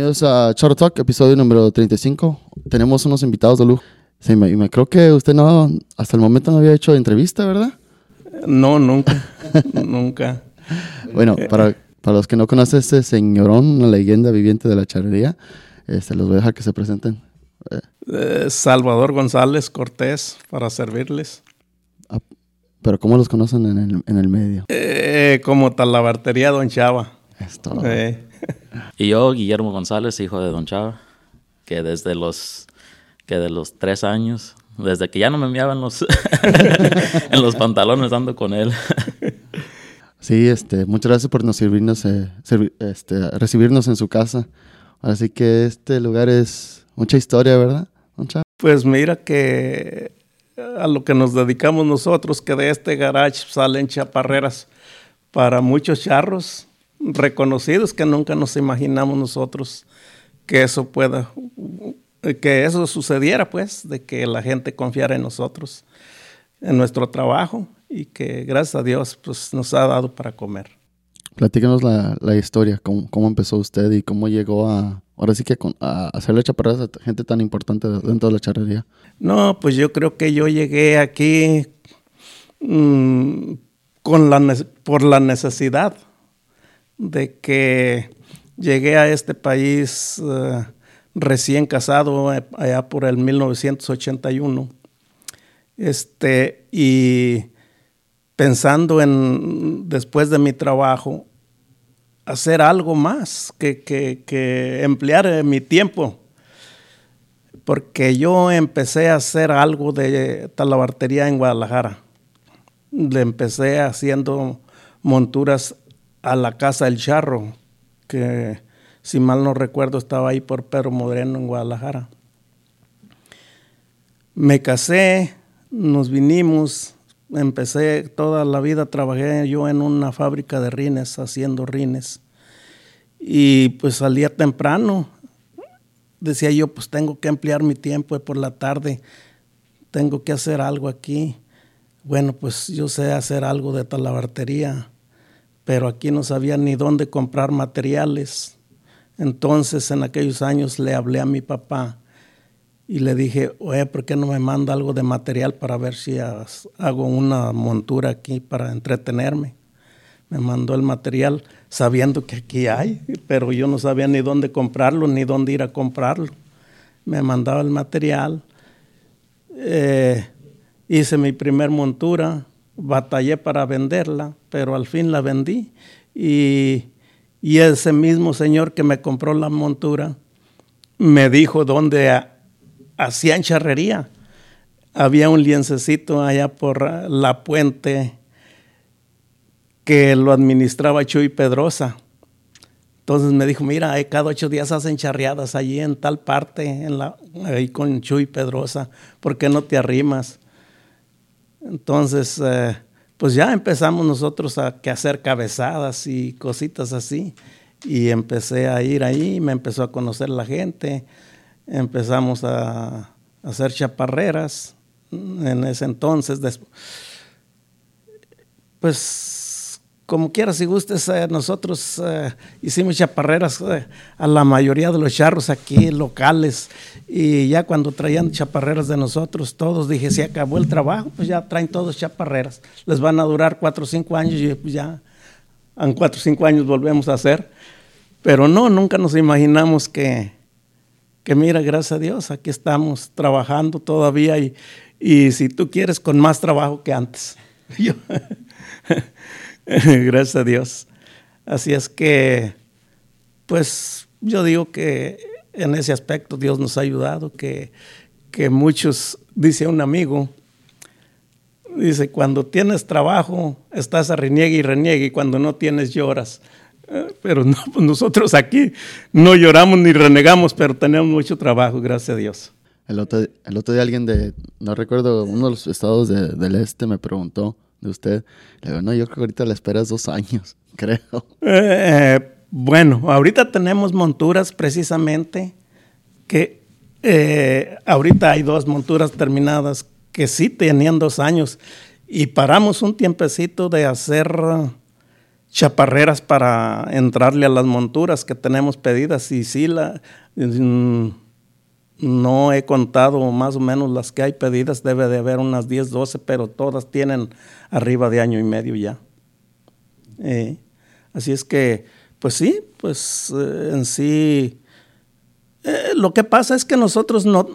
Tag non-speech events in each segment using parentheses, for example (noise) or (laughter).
Bienvenidos a Charo Talk, episodio número 35. Tenemos unos invitados de lujo. Sí, me, me creo que usted no, hasta el momento no había hecho entrevista, ¿verdad? No, nunca, (laughs) nunca. Bueno, para, para los que no conocen este señorón, una leyenda viviente de la charrería, este, los voy a dejar que se presenten. Eh, Salvador González Cortés, para servirles. Ah, pero ¿cómo los conocen en el, en el medio? Eh, como talabartería Don Chava. Esto. Eh, Y yo, Guillermo González, hijo de Don Chava, que desde los, que de los tres años, desde que ya no me enviaban los, (laughs) en los pantalones ando con él. Sí, este, muchas gracias por nos servirnos, eh, servi- este, recibirnos en su casa. Así que este lugar es mucha historia, ¿verdad? don Chava? pues mira que a lo que nos dedicamos nosotros, que de este garage salen chaparreras para muchos charros reconocidos que nunca nos imaginamos nosotros que eso pueda, que eso sucediera, pues, de que la gente confiara en nosotros, en nuestro trabajo y que gracias a Dios, pues, nos ha dado para comer. Platícanos la, la historia, cómo, cómo empezó usted y cómo llegó a, ahora sí que a hacerle chaparras a gente tan importante dentro de la charrería. No, pues yo creo que yo llegué aquí mm, con la, por la necesidad de que llegué a este país eh, recién casado eh, allá por el 1981. Este, y pensando en, después de mi trabajo, hacer algo más que, que, que emplear eh, mi tiempo porque yo empecé a hacer algo de talabartería en Guadalajara. Le empecé haciendo monturas a la Casa del Charro, que si mal no recuerdo estaba ahí por Pedro Moreno en Guadalajara. Me casé, nos vinimos, empecé toda la vida, trabajé yo en una fábrica de rines, haciendo rines. Y pues salía temprano, decía yo, pues tengo que emplear mi tiempo por la tarde, tengo que hacer algo aquí. Bueno, pues yo sé hacer algo de talabartería, pero aquí no sabía ni dónde comprar materiales. Entonces, en aquellos años le hablé a mi papá y le dije, oye, ¿por qué no me manda algo de material para ver si hago una montura aquí para entretenerme? Me mandó el material sabiendo que aquí hay, pero yo no sabía ni dónde comprarlo ni dónde ir a comprarlo. Me mandaba el material, eh, hice mi primer montura, batallé para venderla, pero al fin la vendí. Y, y ese mismo señor que me compró la montura me dijo dónde ha- hacían charrería. Había un lienzecito allá por ah, la puente que lo administraba Chuy Pedrosa. Entonces me dijo, mira, eh, cada ocho días hacen charreadas allí en tal parte, en la, ahí con Chuy Pedrosa, ¿por qué no te arrimas? Entonces, eh, pues ya empezamos nosotros a hacer cabezadas y cositas así. Y empecé a ir ahí, me empezó a conocer la gente, empezamos a, a hacer chaparreras en ese entonces. pues como quiera, si gustes, eh, nosotros eh, hicimos chaparreras eh, a la mayoría de los charros aquí locales y ya cuando traían chaparreras de nosotros, todos dije, si acabó el trabajo, pues ya traen todos chaparreras. Les van a durar cuatro o cinco años y pues ya en cuatro o cinco años volvemos a hacer. Pero no, nunca nos imaginamos que, que mira, gracias a Dios, aquí estamos trabajando todavía y, y si tú quieres, con más trabajo que antes. (laughs) Yo- (laughs) gracias a Dios. Así es que, pues yo digo que en ese aspecto Dios nos ha ayudado, que, que muchos, dice un amigo, dice, cuando tienes trabajo, estás a reniegue y reniegue, y cuando no tienes lloras. Eh, Pero pues nosotros aquí no lloramos ni renegamos, pero tenemos mucho trabajo, gracias a Dios. El otro, el otro día alguien de, no recuerdo, uno de los estados de- del este me preguntó de usted. Le digo, no, yo creo que ahorita le esperas dos años, (laughs) creo. Eh, bueno, ahorita tenemos monturas precisamente que eh, ahorita hay dos monturas terminadas que sí tenían dos años y paramos un tiempecito de hacer chaparreras para entrarle a las monturas que tenemos pedidas y sí la mm, no he contado más o menos las que hay pedidas, debe de haber unas 10, 12, pero todas tienen arriba de año y medio ya. Eh, así es que, pues sí, pues eh, en sí, eh, lo que pasa es que nosotros no,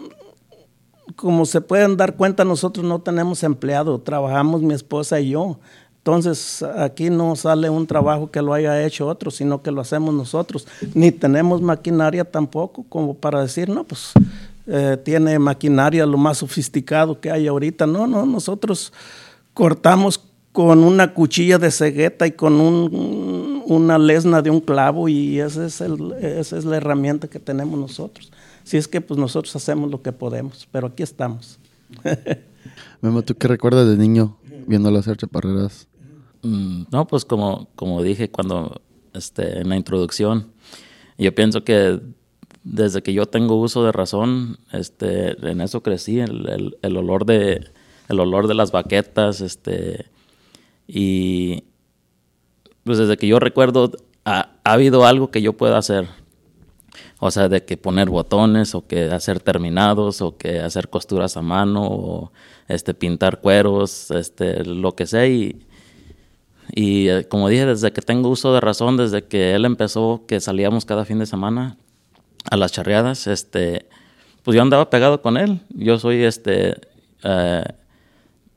como se pueden dar cuenta, nosotros no tenemos empleado, trabajamos mi esposa y yo. Entonces aquí no sale un trabajo que lo haya hecho otro, sino que lo hacemos nosotros. Ni tenemos maquinaria tampoco como para decir, no, pues eh, tiene maquinaria lo más sofisticado que hay ahorita. No, no, nosotros cortamos con una cuchilla de cegueta y con una lesna de un clavo y esa es, es la herramienta que tenemos nosotros. Si es que pues nosotros hacemos lo que podemos, pero aquí estamos. (laughs) Memo, ¿tú qué recuerdas de niño viéndolo hacer chaparreras? Mm, no, pues como, como dije cuando este, en la introducción, yo pienso que desde que yo tengo uso de razón, este, en eso crecí, el, el, olor de el olor de las baquetas, este, y pues desde que yo recuerdo ha, ha, habido algo que yo pueda hacer, o sea, de que poner botones o que hacer terminados o que hacer costuras a mano o este pintar cueros, este, lo que sea y y eh, como dije, desde que tengo uso de razón, desde que él empezó, que salíamos cada fin de semana a las charreadas, este, pues yo andaba pegado con él. Yo soy, este, eh,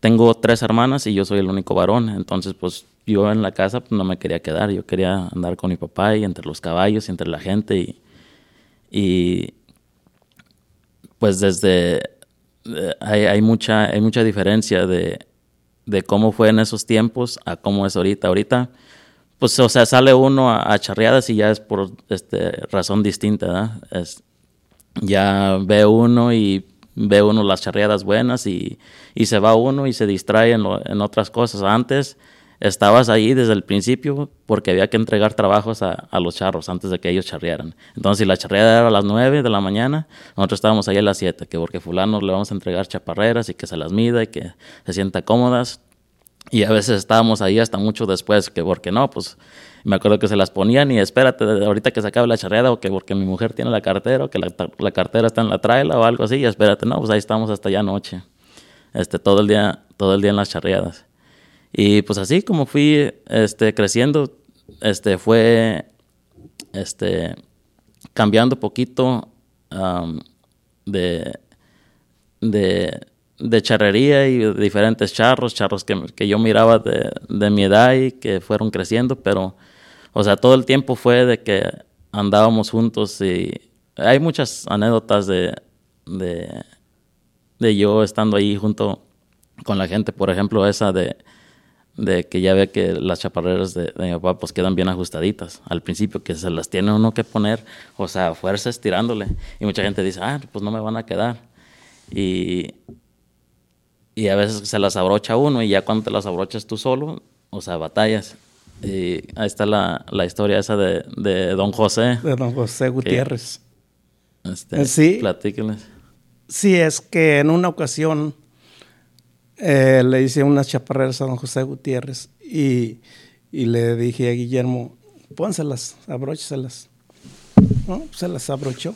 tengo tres hermanas y yo soy el único varón. Entonces, pues yo en la casa pues, no me quería quedar. Yo quería andar con mi papá y entre los caballos y entre la gente. Y, pues desde, eh, hay, mucha, hay mucha diferencia de de cómo fue en esos tiempos a cómo es ahorita. Ahorita, pues, o sea, sale uno a, charreadas y ya es por este, razón distinta, ¿verdad? Es, ya ve uno y ve uno las charreadas buenas y, y se va uno y se distrae en, en otras cosas. Antes estabas ahí desde el principio porque había que entregar trabajos a, los charros antes de que ellos charrearan. Entonces, si la charreada era a las 9 de la mañana, nosotros estábamos ahí a las 7, que porque fulano le vamos a entregar chaparreras y que se las mida y que se sienta cómodas. Y a veces estábamos ahí hasta mucho después, que porque no, pues me acuerdo que se las ponían y espérate, ahorita que se acabe la charreada o que porque mi mujer tiene la cartera o que la, la cartera está en la traila o algo así, y espérate, no, pues ahí estamos hasta ya noche, este, todo el día, todo el día en las charreadas. Y pues así como fui este, creciendo, este, fue este, cambiando poquito de, de, charrería y diferentes charros, charros que, yo miraba de, de, mi edad y que fueron creciendo, pero, o sea, todo el tiempo fue de que andábamos juntos y hay muchas anécdotas de, de, de yo estando ahí junto con la gente, por ejemplo, esa de de que ya ve que las chaparreras de, mi papá pues quedan bien ajustaditas al principio, que se las tiene uno que poner, o sea, fuerza estirándole. Y mucha gente dice, ah, pues no me van a quedar. Y, y a veces se las abrocha uno y ya cuando te las abrochas tú solo, o sea, batallas. Y ahí está la, la historia esa de, de, don José. De don José Gutiérrez. este, sí. Platíquenles. Sí, es que en una ocasión eh, le hice unas chaparreras a don José Gutiérrez y, le dije a Guillermo, pónselas, abrócheselas. Se las abrochó.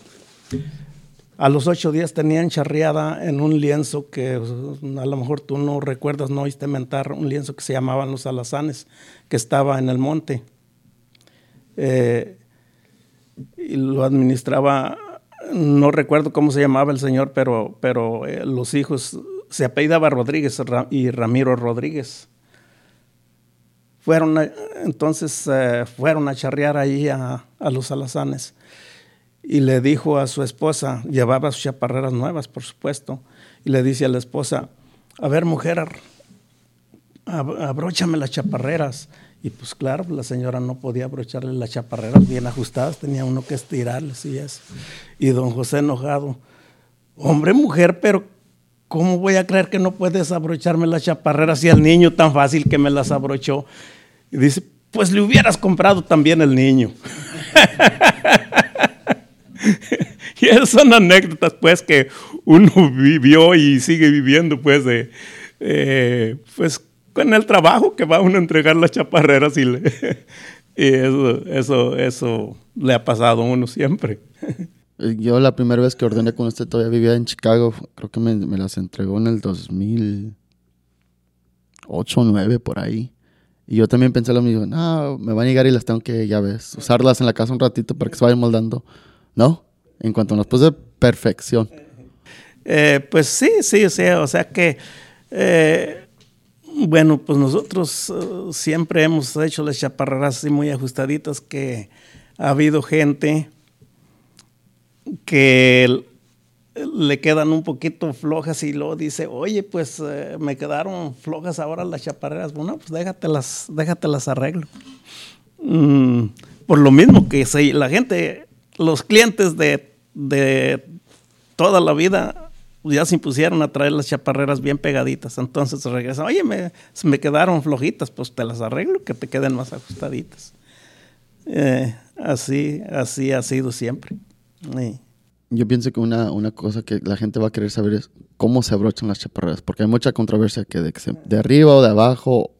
A los ocho días tenían charreada en un lienzo que a lo mejor tú no recuerdas, no oíste mentar, un lienzo que se llamaban Los Alazanes, que estaba en el monte. Eh, y lo administraba, no recuerdo cómo se llamaba el señor, pero, pero eh, los hijos se apellidaba Rodríguez y Ramiro Rodríguez. Fueron entonces eh, fueron a charrear ahí a, los alazanes y le dijo a su esposa, llevaba sus chaparreras nuevas, por supuesto, y le dice a la esposa, a ver mujer, abróchame las chaparreras. Y pues claro, la señora no podía abrocharle las chaparreras bien ajustadas, tenía uno que estirarles y eso. Y don José enojado, hombre, mujer, pero ¿cómo voy a creer que no puedes abrocharme las chaparreras si el niño tan fácil que me las abrochó? Y dice, pues le hubieras comprado también el niño. (laughs) y esas son anécdotas, pues, que uno vivió y sigue viviendo, pues, eh, pues, con el trabajo que va uno a entregar las chaparreras (laughs) y, y eso, eso, eso le ha pasado a uno siempre. (laughs) Yo la primera vez que ordené con usted todavía vivía en Chicago, creo que me, las entregó en el 2008 o 9 por ahí. Y yo también pensé lo mismo, no, me van a llegar y las tengo que, ya ves, usarlas en la casa un ratito para que se vayan moldando. No, en cuanto nos puse perfección. Eh, pues sí, sí, o sea, o sea que, eh, bueno, pues nosotros uh, siempre hemos hecho las chaparreras así muy ajustaditas que ha habido gente que le quedan un poquito flojas y luego dice, oye, pues eh, me quedaron flojas ahora las chaparreras. Bueno, pues déjatelas, déjatelas arreglo. Mm, por lo mismo que la gente, los clientes de, de toda la vida ya se impusieron a traer las chaparreras bien pegaditas. Entonces regresan, oye, me, me quedaron flojitas, pues te las arreglo que te queden más ajustaditas. Eh, así, así ha sido siempre. Yo pienso que una, una cosa que la gente va a querer saber es cómo se abrochan las chaparreras, porque hay mucha controversia que de, que se- de arriba o de abajo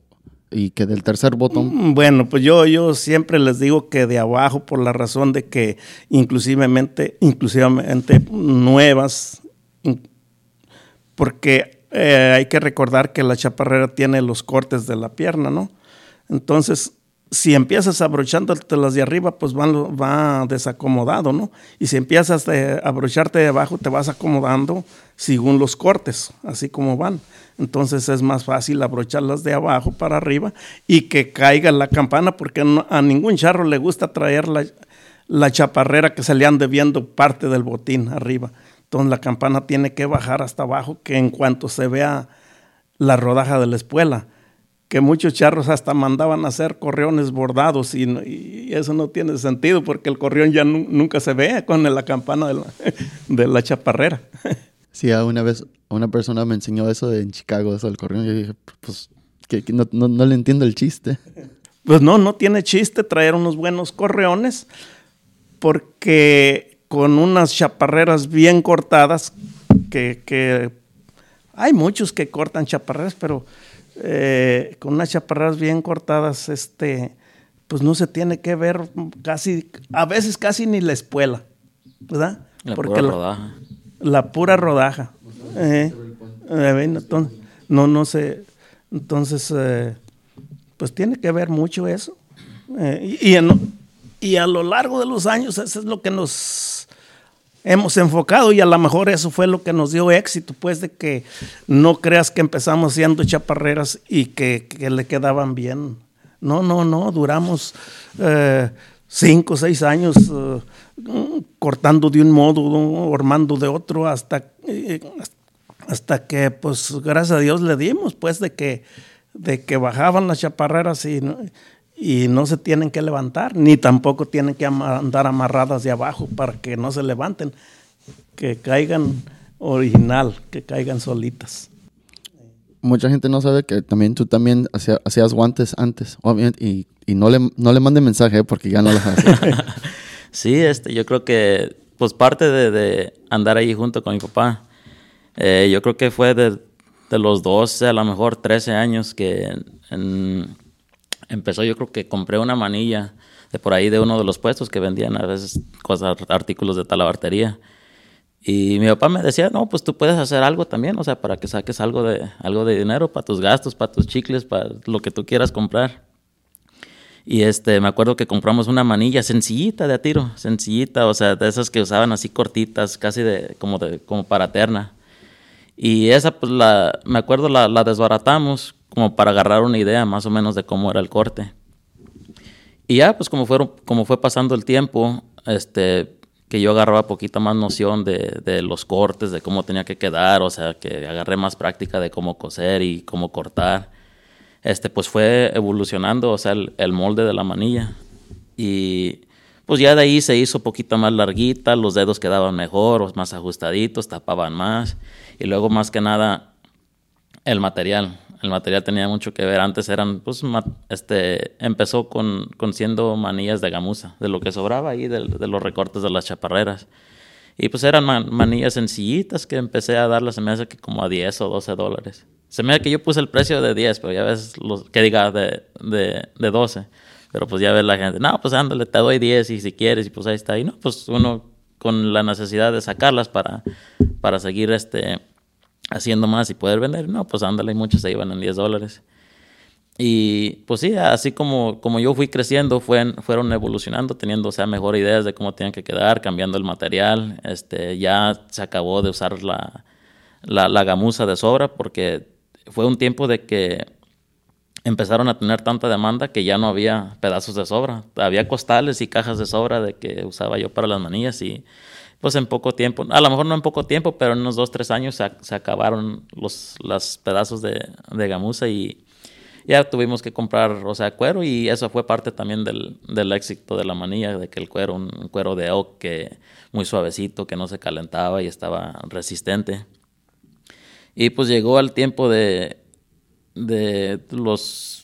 y que del tercer botón. Mm, Bueno, pues yo, yo siempre les digo que de abajo por la razón de que inclusivemente, inclusivamente nuevas, porque eh, hay que recordar que la chaparrera tiene los cortes de la pierna, ¿no? Entonces, si empiezas abrochándote las de arriba, pues van, va desacomodado, ¿no? Y si empiezas a abrocharte de abajo, te vas acomodando según los cortes, así como van. Entonces es más fácil abrocharlas de abajo para arriba y que caiga la campana, porque no- a ningún charro le gusta traer la, chaparrera que se le ande viendo parte del botín arriba. Entonces la campana tiene que bajar hasta abajo, que en cuanto se vea la rodaja de la espuela, que muchos charros hasta mandaban a hacer correones bordados y, eso no tiene sentido porque el correón ya nu- nunca se ve con la campana de la, (laughs) de la chaparrera. (laughs) Sí, una vez una persona me enseñó eso de- en Chicago, eso del correo. y Yo dije, pues, que, que no, no- no le entiendo el chiste. Pues no, no tiene chiste traer unos buenos correones porque con unas chaparreras bien cortadas, que, que hay muchos que cortan chaparreras, pero eh, con unas chaparreras bien cortadas, este, pues no se tiene que ver casi, a veces casi ni la espuela, ¿verdad? La Porque pura la- rodaja. la pura rodaja. Eh, eh, entonces, no, no sé. Entonces, pues tiene que ver mucho eso. Y, y en- y a lo largo de los años, eso es lo que nos hemos enfocado y a lo mejor eso fue lo que nos dio éxito, pues de que no creas que empezamos haciendo chaparreras y que, que le quedaban bien. No, no, no, duramos eh, cinco o seis años eh, cortando de un modo, armando de otro, hasta, eh, hasta que, pues, gracias a Dios le dimos, pues, de que, de que bajaban las chaparreras y, y no se tienen que levantar, ni tampoco tienen que andar amarradas de abajo para que no se levanten, que caigan original, que caigan solitas. Mucha gente no sabe que también tú también hacía- hacías guantes antes, obviamente, y, y no, le, no le mande mensaje eh, porque ya no los hace. (laughs) Sí, este, yo creo que, pues parte de, de andar ahí junto con mi papá, eh, yo creo que fue de, de los 12, a lo mejor 13 años que en- empezó, yo creo que compré una manilla de por ahí de uno de los puestos que vendían a veces cosas, artículos de talabartería. Y mi papá me decía, no, pues tú puedes hacer algo también, o sea, para que saques algo de, algo de dinero para tus gastos, para tus chicles, para lo que tú quieras comprar. Y este, me acuerdo que compramos una manilla sencillita de a tiro, sencillita, o sea, de esas que usaban así cortitas, casi de, como, de, como para terna. Y esa, pues, la, me acuerdo, la, la desbaratamos como para agarrar una idea más o menos de cómo era el corte. Y ya, pues, como, fueron, como fue pasando el tiempo, este, que yo agarraba poquita más noción de, de los cortes, de cómo tenía que quedar, o sea, que agarré más práctica de cómo coser y cómo cortar este, pues fue evolucionando, o sea, el, el molde de la manilla. Y pues ya de ahí se hizo poquito más larguita, los dedos quedaban mejor, más ajustaditos, tapaban más. Y luego más que nada el material. El material tenía mucho que ver. Antes eran, pues, este, empezó con, con siendo manillas de gamuza, de lo que sobraba ahí, de, los recortes de las chaparreras. Y pues eran man- manillas sencillitas que empecé a darlas, se me hace que como a 10 o 12 dólares. Se me da que yo puse el precio de 10, pero ya ves, los, que diga de, de, de 12. Pero pues ya ves la gente, no, pues ándale, te doy 10 y si quieres, y pues ahí está. Y no, pues uno con la necesidad de sacarlas para, para seguir este, haciendo más y poder vender, no, pues ándale, muchos se iban en 10 dólares. Y pues sí, así como, como yo fui creciendo, fueron evolucionando, teniendo o sea, mejor ideas de cómo tenían que quedar, cambiando el material. Este, ya se acabó de usar la, la, la gamuza de sobra porque fue un tiempo de que empezaron a tener tanta demanda que ya no había pedazos de sobra. Había costales y cajas de sobra de que usaba yo para las manillas y pues en poco tiempo, a lo mejor no en poco tiempo, pero en unos dos, tres años se, acabaron los, los pedazos de, de, gamuza y ya tuvimos que comprar, o sea, cuero y eso fue parte también del, del éxito de la manilla, de que el cuero, un, cuero de oak que muy suavecito, que no se calentaba y estaba resistente. Y pues llegó al tiempo de, de los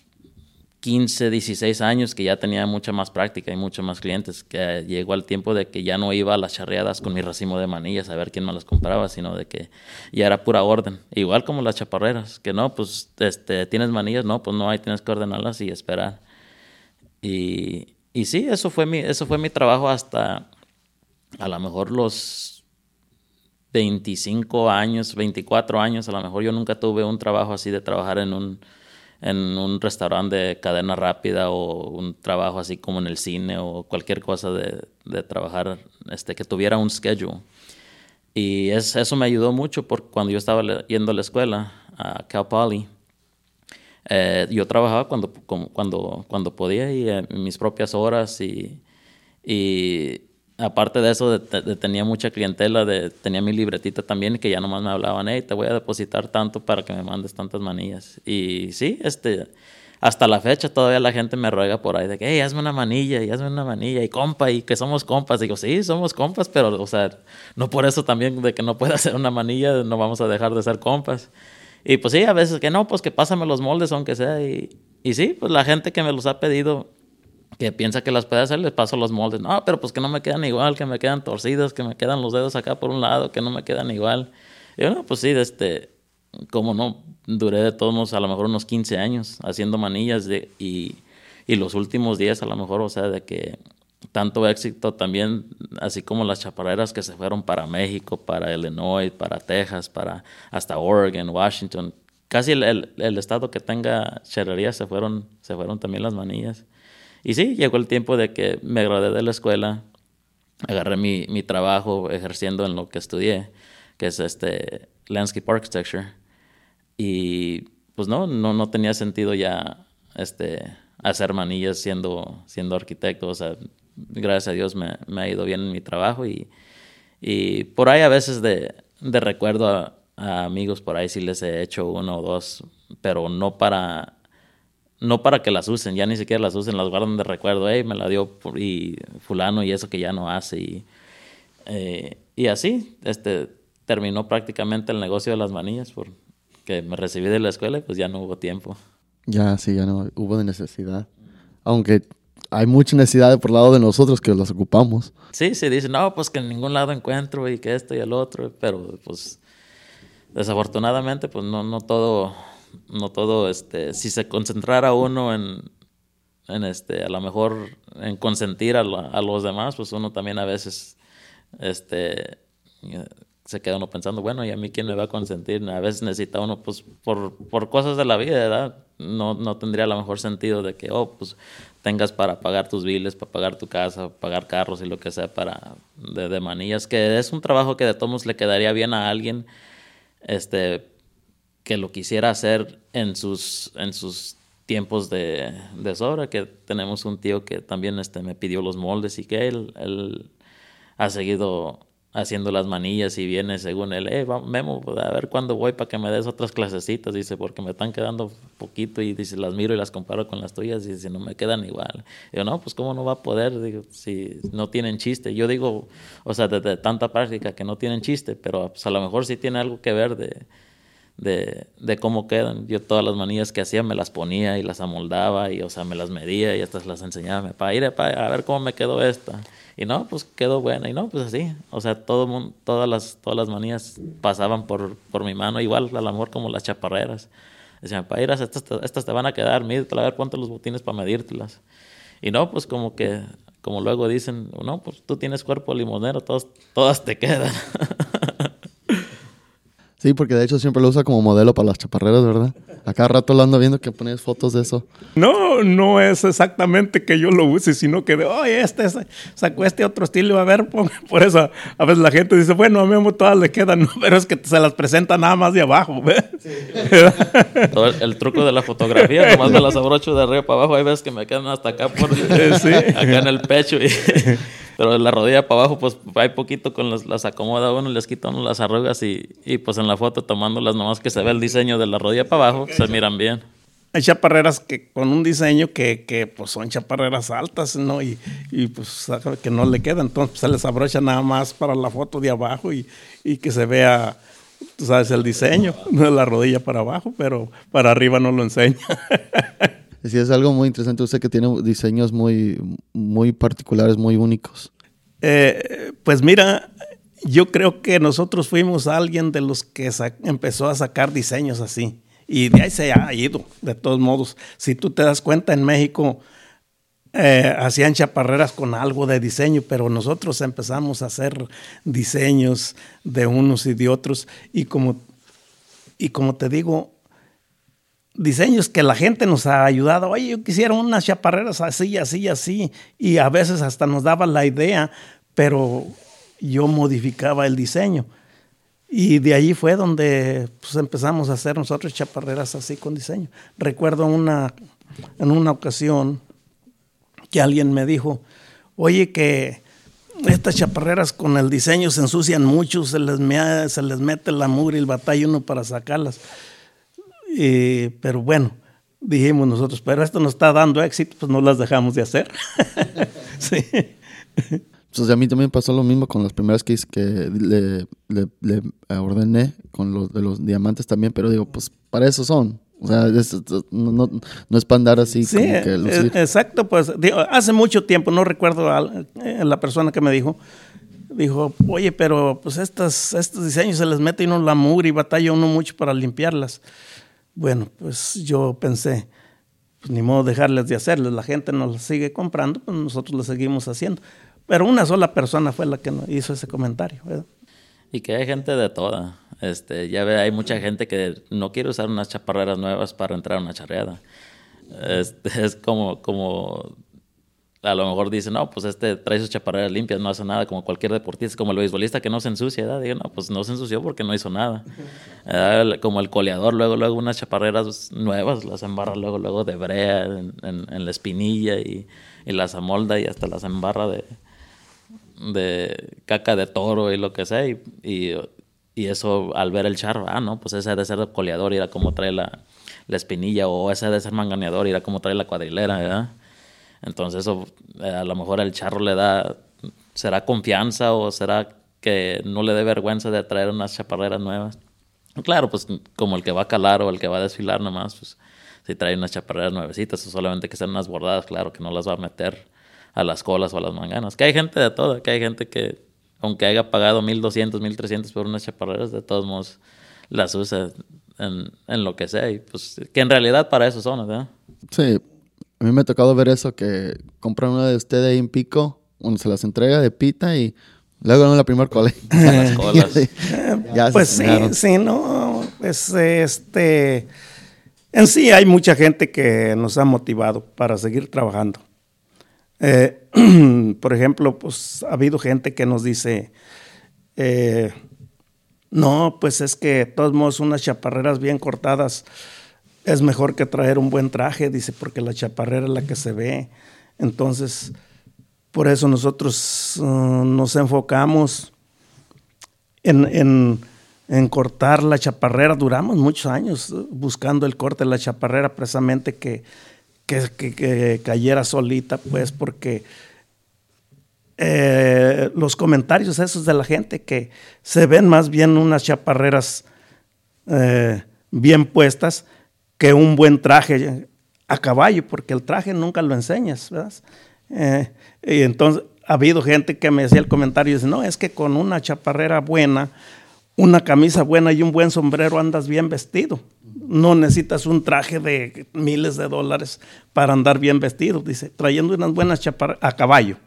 15, 16 años que ya tenía mucha más práctica y muchos más clientes, que llegó al tiempo de que ya no iba a las charreadas con mi racimo de manillas a ver quién me las compraba, sino de que ya era pura orden. Igual como las chaparreras, que no, pues este, tienes manillas, no, pues no hay, tienes que ordenarlas y esperar. Y, y sí, eso fue, mi, eso fue mi trabajo hasta a lo mejor los 25 años, 24 años, a lo mejor yo nunca tuve un trabajo así de trabajar en un, en un restaurante de cadena rápida o un trabajo así como en el cine o cualquier cosa de, de trabajar este, que tuviera un schedule. Y es, eso me ayudó mucho porque cuando yo estaba yendo a la escuela, a Cal Poly, eh, yo trabajaba cuando, cuando, cuando podía y mis propias horas y, y aparte de eso, tenía mucha clientela, tenía mi libretita también que ya nomás me hablaban, hey, te voy a depositar tanto para que me mandes tantas manillas. Y sí, este, hasta la fecha todavía la gente me ruega por ahí de que, hey, hazme una manilla, y hazme una manilla, y compa, y que somos compas. Digo, sí, somos compas, pero, o sea, no por eso también de que no pueda (laughs) hacer una manilla, no vamos a dejar de ser compas. Y pues sí, a veces que no, pues que pásame los moldes, aunque sea. Y, y sí, pues la gente que me los ha pedido, que piensa que las puede hacer, les paso los moldes. No, pero pues que no me quedan igual, que me quedan torcidos, que me quedan los dedos acá por un lado, que no me quedan igual. Y yo, no, pues sí, este, como no, duré de todos a lo mejor unos 15 años haciendo manillas y, y los últimos días a lo mejor, o sea, de que tanto éxito también, así como las chaparreras que se fueron para México, para Illinois, para Texas, para hasta Oregon, Washington. Casi el, el, el estado que tenga charrería se fueron, se fueron también las manillas. Y sí, llegó el tiempo de que me gradué de la escuela, agarré mi, mi trabajo ejerciendo en lo que estudié, que es este Landscape Architecture. Y pues no, no, no tenía sentido ya este, hacer manillas siendo, siendo arquitecto. O sea, gracias a Dios me, me ha ido bien en mi trabajo y, y por ahí a veces de, de recuerdo a, a, amigos, por ahí sí les he hecho uno o dos, pero no para no para que las usen, ya ni siquiera las usen, las guardan de recuerdo, hey, me la dio y fulano y eso que ya no hace. Y, eh, y así este, terminó prácticamente el negocio de las manillas, porque me recibí de la escuela y pues ya no hubo tiempo. Ya, sí, ya no hubo de necesidad. Aunque hay mucha necesidad por lado de nosotros que las ocupamos. Sí, se dice, no, pues que en ningún lado encuentro y que esto y el otro, pero pues desafortunadamente pues no, no todo no todo, este, si se concentrara uno en, en este, a lo mejor en consentir a, a, los demás, pues uno también a veces, este, se queda uno pensando, bueno, ¿y a mí quién me va a consentir? A veces necesita uno, pues, por, por cosas de la vida, ¿verdad? No, no tendría a lo mejor sentido de que, oh, pues, tengas para pagar tus biles, para pagar tu casa, pagar carros y lo que sea para, de, de manillas, que es un trabajo que de todos le quedaría bien a alguien, este, que lo quisiera hacer en sus, en sus tiempos de, de, sobra, que tenemos un tío que también este, me pidió los moldes y que él, él ha seguido haciendo las manillas y viene según él, eh, Memo, a ver cuándo voy para que me des otras clasecitas, dice, porque me están quedando poquito y dice, las miro y las comparo con las tuyas y dice, no me quedan igual. yo, no, pues cómo no va a poder, digo, si no tienen chiste. Yo digo, o sea, de, tanta práctica que no tienen chiste, pero pues, a lo mejor sí tiene algo que ver de de, de, cómo quedan. Yo todas las manillas que hacía me las ponía y las amoldaba y, o sea, me las medía y estas las enseñaba. Para ir a ver cómo me quedó esta. Y no, pues quedó buena. Y no, pues así. O sea, todo mundo, todas las, todas las manillas pasaban por, por mi mano, igual al amor como las chaparreras. Decían, para estas, estas te van a quedar, mídetela, a ver cuántos los botines para medírtelas. Y no, pues como que, como luego dicen, no, pues tú tienes cuerpo limonero, todas, todas te quedan. (laughs) Sí, porque de hecho siempre lo usa como modelo para las chaparreras, ¿verdad? A cada rato lo ando viendo que pones fotos de eso. No, no es exactamente que yo lo use, sino que de, oye, este sacó este otro estilo, a ver, (laughs) por eso a veces la gente dice, bueno, a mí todas le quedan, (laughs) no, pero es que se las presenta nada más de abajo, ¿ves? (laughs) el, truco de la fotografía, nomás me las abrocho de arriba para abajo, hay veces que me quedan hasta acá, por, acá en el pecho y... Pero la rodilla para abajo, pues hay poquito con las, las acomoda uno, les quita uno las arrugas y, y, pues en la foto tomándolas nomás que se ve el diseño de la rodilla para abajo, se miran bien. Hay chaparreras que con un diseño que, que pues son chaparreras altas, ¿no? Y, y pues que no le queda, entonces pues, se les abrocha nada más para la foto de abajo y, y que se vea, tú sabes, el diseño, (laughs) la rodilla para abajo, pero para arriba no lo enseña. (laughs) Sí, es algo muy interesante. Usted que tiene diseños muy, muy particulares, muy únicos. Eh, pues mira, yo creo que nosotros fuimos alguien de los que empezó a sacar diseños así. Y de ahí se ha ido, de todos modos. Si tú te das cuenta, en México eh, hacían chaparreras con algo de diseño, pero nosotros empezamos a hacer diseños de unos y de otros. Y como, y como te digo, diseños que la gente nos ha ayudado. Oye, yo quisiera unas chaparreras así, así, así. Y a veces hasta nos daba la idea, pero yo modificaba el diseño. Y de allí fue donde pues, empezamos a hacer nosotros chaparreras así con diseño. Recuerdo una, en una ocasión que alguien me dijo, oye, que estas chaparreras con el diseño se ensucian mucho, se les, se les mete la mugre y el batalla uno para sacarlas pero bueno, dijimos nosotros, pero esto nos está dando éxito, pues no las dejamos de hacer. (laughs) sí. Pues a mí también pasó lo mismo con las primeras que, que le, le, ordené, con los de los diamantes también, pero digo, pues para eso son. O sea, no, no, no, es para andar así sí, como que lucir. Exacto, pues digo, hace mucho tiempo, no recuerdo a la persona que me dijo, dijo, oye, pero pues estas, estos diseños se les mete uno la mugre y batalla uno mucho para limpiarlas. Bueno, pues yo pensé, pues ni modo dejarles de hacerles, la gente nos las sigue comprando, pues nosotros lo seguimos haciendo. Pero una sola persona fue la que hizo ese comentario. Y que hay gente de toda. Este, ya ve, hay mucha gente que no quiere usar unas chaparreras nuevas para entrar a una charreada. Este, (laughs) es como, como a lo mejor dicen, no, pues este trae sus chaparreras limpias, no hace nada, como cualquier deportista, como el beisbolista que no se ensucia, ¿verdad? Digo, no, pues no se ensució porque no hizo nada. (laughs) Como el coleador, luego, luego unas chaparreras nuevas, las embarra luego, luego de brea en, la espinilla y, y, las amolda y hasta las embarra de, de caca de toro y lo que sea. Y, y, eso al ver el charro, ah, no, pues ese de ser coleador, era como trae la, la espinilla, o ese de ser manganeador, era como trae la cuadrilera, ¿verdad? Entonces eso eh, a lo mejor el charro le da, será confianza o será que no le dé vergüenza de traer unas chaparreras nuevas. Claro, pues como el que va a calar o el que va a desfilar nomás, pues si trae unas chaparreras nuevecitas o solamente que sean unas bordadas, claro que no las va a meter a las colas o a las manganas. Que hay gente de todo, que hay gente que aunque haya pagado 1200, 1300 por unas chaparreras, de todos modos las usa en, en lo que sea. Y pues que en realidad para eso son, ¿verdad? Sí, a mí me ha tocado ver eso, que compran una de ustedes ahí en Pico, donde se las entrega de pita y luego en la primera cola. (laughs) las (laughs) colas. pues sí, sí, no, pues este... En sí hay mucha gente que nos ha motivado para seguir trabajando. Eh, (clears throat) por ejemplo, pues ha habido gente que nos dice, eh, no, pues es que de todos modos unas chaparreras bien cortadas es mejor que traer un buen traje, dice, porque la chaparrera es la que se ve. Entonces, por eso nosotros uh, nos enfocamos en, cortar la chaparrera. Duramos muchos años buscando el corte de la chaparrera, precisamente que, que, cayera solita, pues, porque eh, los comentarios esos de la gente que se ven más bien unas chaparreras eh, bien puestas que un buen traje a caballo, porque el traje nunca lo enseñas, ¿verdad? Eh, y entonces ha habido gente que me decía el comentario, dice, no, es que con una chaparrera buena, una camisa buena y un buen sombrero andas bien vestido. No necesitas un traje de miles de dólares para andar bien vestido, dice, trayendo unas buenas chaparreras a caballo.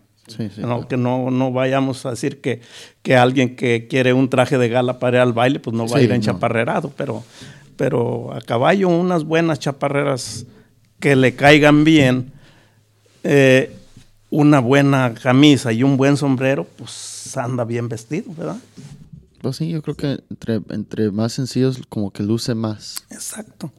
no, Que no, no, vayamos a decir que, que, alguien que quiere un traje de gala para ir al baile, pues no va a ir en chaparrerado, pero, pero a caballo unas buenas chaparreras que le caigan bien, eh, una buena camisa y un buen sombrero, pues anda bien vestido, ¿verdad? Pues sí, yo creo que entre, entre más sencillos como que luce más. Exacto,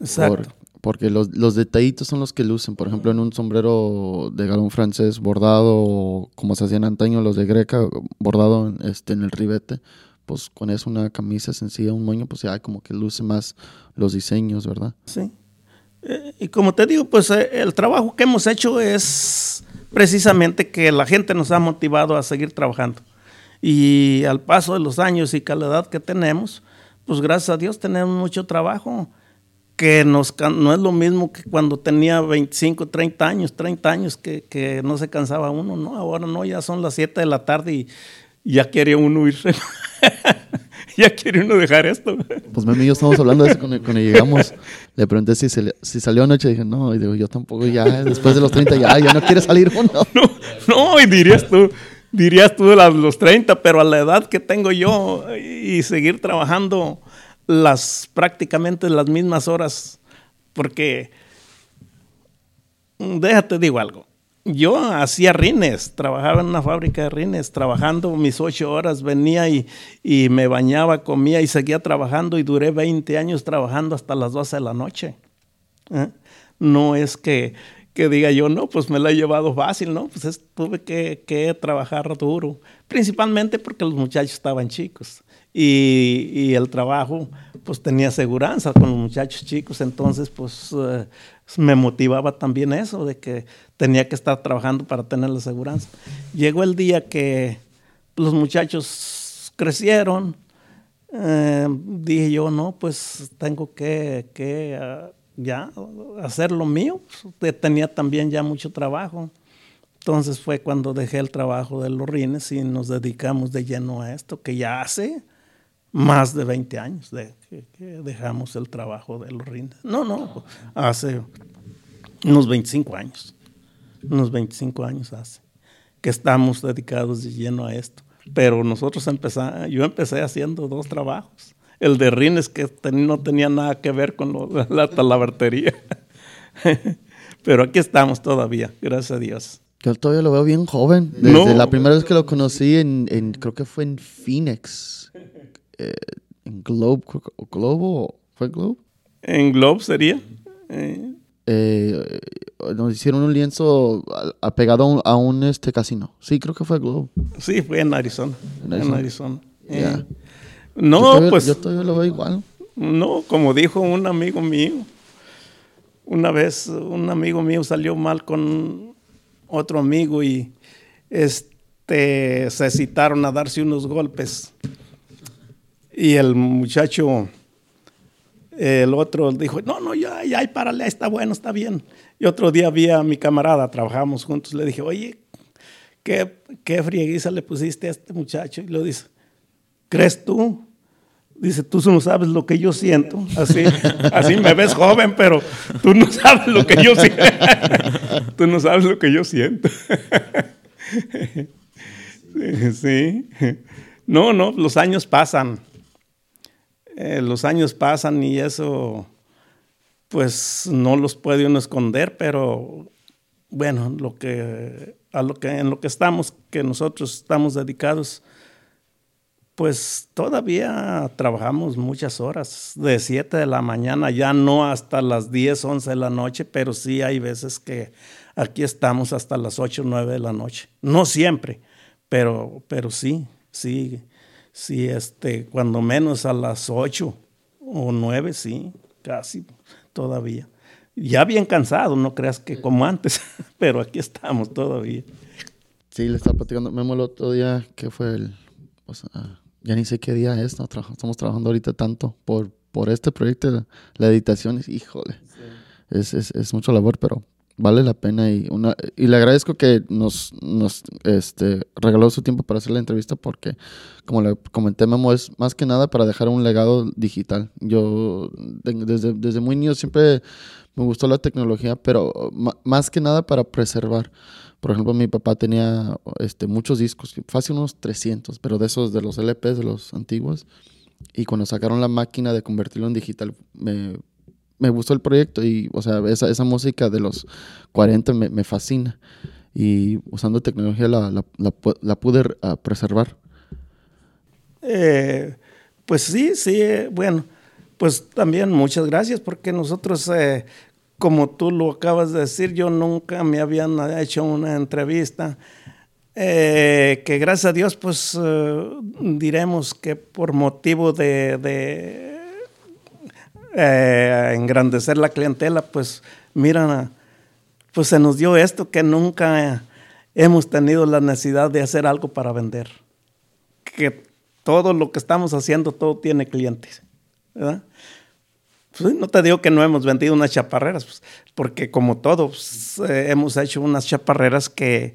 exacto. porque los, los, detallitos son los que lucen. Por ejemplo, en un sombrero de galón francés bordado, como se hacían antaño los de Greca, bordado este, en el ribete, pues con eso una camisa sencilla, un moño, pues ya como que luce más los diseños, ¿verdad? Sí. Eh, y como te digo, pues eh, el trabajo que hemos hecho es precisamente que la gente nos ha motivado a seguir trabajando. Y al paso de los años y edad que tenemos, pues gracias a Dios tenemos mucho trabajo, que nos, no es lo mismo que cuando tenía 25, 30 años, 30 años, que, que no se cansaba uno, ¿no? Ahora no, ya son las 7 de la tarde y ya quiere uno irse. (laughs) ya quiere uno dejar esto. Pues mami y yo estamos hablando de eso cuando, llegamos. Le pregunté si, si salió anoche. Dije, no, y digo, yo tampoco ya, después de los 30 ya, ya no quiere salir uno. (laughs) No, no, y dirías tú, dirías tú de los 30, pero a la edad que tengo yo y seguir trabajando las prácticamente las mismas horas, porque déjate digo algo, yo hacía rines, trabajaba en una fábrica de rines, trabajando mis ocho horas, venía y, y, me bañaba, comía y seguía trabajando y duré 20 años trabajando hasta las 12 de la noche. ¿eh? No es que, que, diga yo, no, pues me la he llevado fácil, ¿no? Pues tuve que, que, trabajar duro, principalmente porque los muchachos estaban chicos y, y el trabajo pues tenía seguridad con los muchachos chicos, entonces pues... Eh, me motivaba también eso, de que tenía que estar trabajando para tener la seguridad. Llegó el día que los muchachos crecieron, eh, dije yo, no, pues tengo que, ah, ya hacer lo mío. Pues, tenía también ya mucho trabajo. Entonces fue cuando dejé el trabajo de los rines y nos dedicamos de lleno a esto, que ya hace más de 20 años de que, dejamos el trabajo de los rindes. No, no, hace unos 25 años, unos 25 años hace que estamos dedicados de lleno a esto. Pero nosotros empezamos, yo empecé haciendo dos trabajos. El de rines que no tenía nada que ver con (laughs) la talabartería. (laughs) Pero aquí estamos todavía, gracias a Dios. Yo todavía lo veo bien joven. Desde la primera vez que lo conocí, en, creo que fue en Phoenix. Eh, en Globe, Globo, ¿fue Globe? En Globe sería. Eh. Eh, nos hicieron un lienzo apegado a un, este casino. Sí, creo que fue Globe. Sí, fue en Arizona. En Arizona. No, yo pues. Yo todavía lo veo igual. No, como dijo un amigo mío, una vez un amigo mío salió mal con otro amigo y este se citaron a darse unos golpes y el muchacho, el otro dijo, no, no, ya, ya, párale, está bueno, está bien. Y otro día vi a mi camarada, trabajamos juntos, le dije, oye, ¿qué, qué frieguiza le pusiste a este muchacho? Y lo dice, ¿crees tú? Dice, tú no sabes lo que yo siento. Así, así me ves joven, pero tú no sabes lo que yo siento. (laughs) tú no sabes lo que yo siento. (laughs) sí. No, no, los años pasan. Eh, los años pasan y eso, pues no los puede uno esconder, pero bueno, lo que, a lo que, en lo que estamos, que nosotros estamos dedicados, pues todavía trabajamos muchas horas, de 7 de la mañana, ya no hasta las 10, 11 de la noche, pero sí hay veces que aquí estamos hasta las 8, 9 de la noche. No siempre, pero, pero sí, sí. Sí, este, cuando menos a las ocho o nueve, sí, casi todavía. Ya bien cansado, no creas que como antes, (laughs) pero aquí estamos todavía. Sí, le estaba platicando Memo el otro día que fue el, ya ni sé qué día es, ¿no? estamos trabajando ahorita tanto por, por este proyecto, la editación, híjole, es, es, es mucho labor, pero vale la pena y una y le agradezco que nos, nos este, regaló su tiempo para hacer la entrevista porque como le comenté Memo es más que nada para dejar un legado digital yo desde, desde muy niño siempre me gustó la tecnología pero más que nada para preservar por ejemplo mi papá tenía este muchos discos fácil unos 300 pero de esos de los LPs de los antiguos y cuando sacaron la máquina de convertirlo en digital me me gustó el proyecto y, o sea, esa, esa música de los 40 me, me fascina. Y usando tecnología la, la, la, pude uh, preservar. Eh, pues sí, sí, eh, bueno, pues también muchas gracias porque nosotros, eh, como tú lo acabas de decir, yo nunca me habían hecho una entrevista. Eh, que gracias a Dios, pues diremos que por motivo de, de eh, engrandecer la clientela, pues mira, pues se nos dio esto que nunca hemos tenido la necesidad de hacer algo para vender. Que todo lo que estamos haciendo, todo tiene clientes. ¿verdad? Pues, no te digo que no hemos vendido unas chaparreras, pues, porque como todos eh, hemos hecho unas chaparreras que,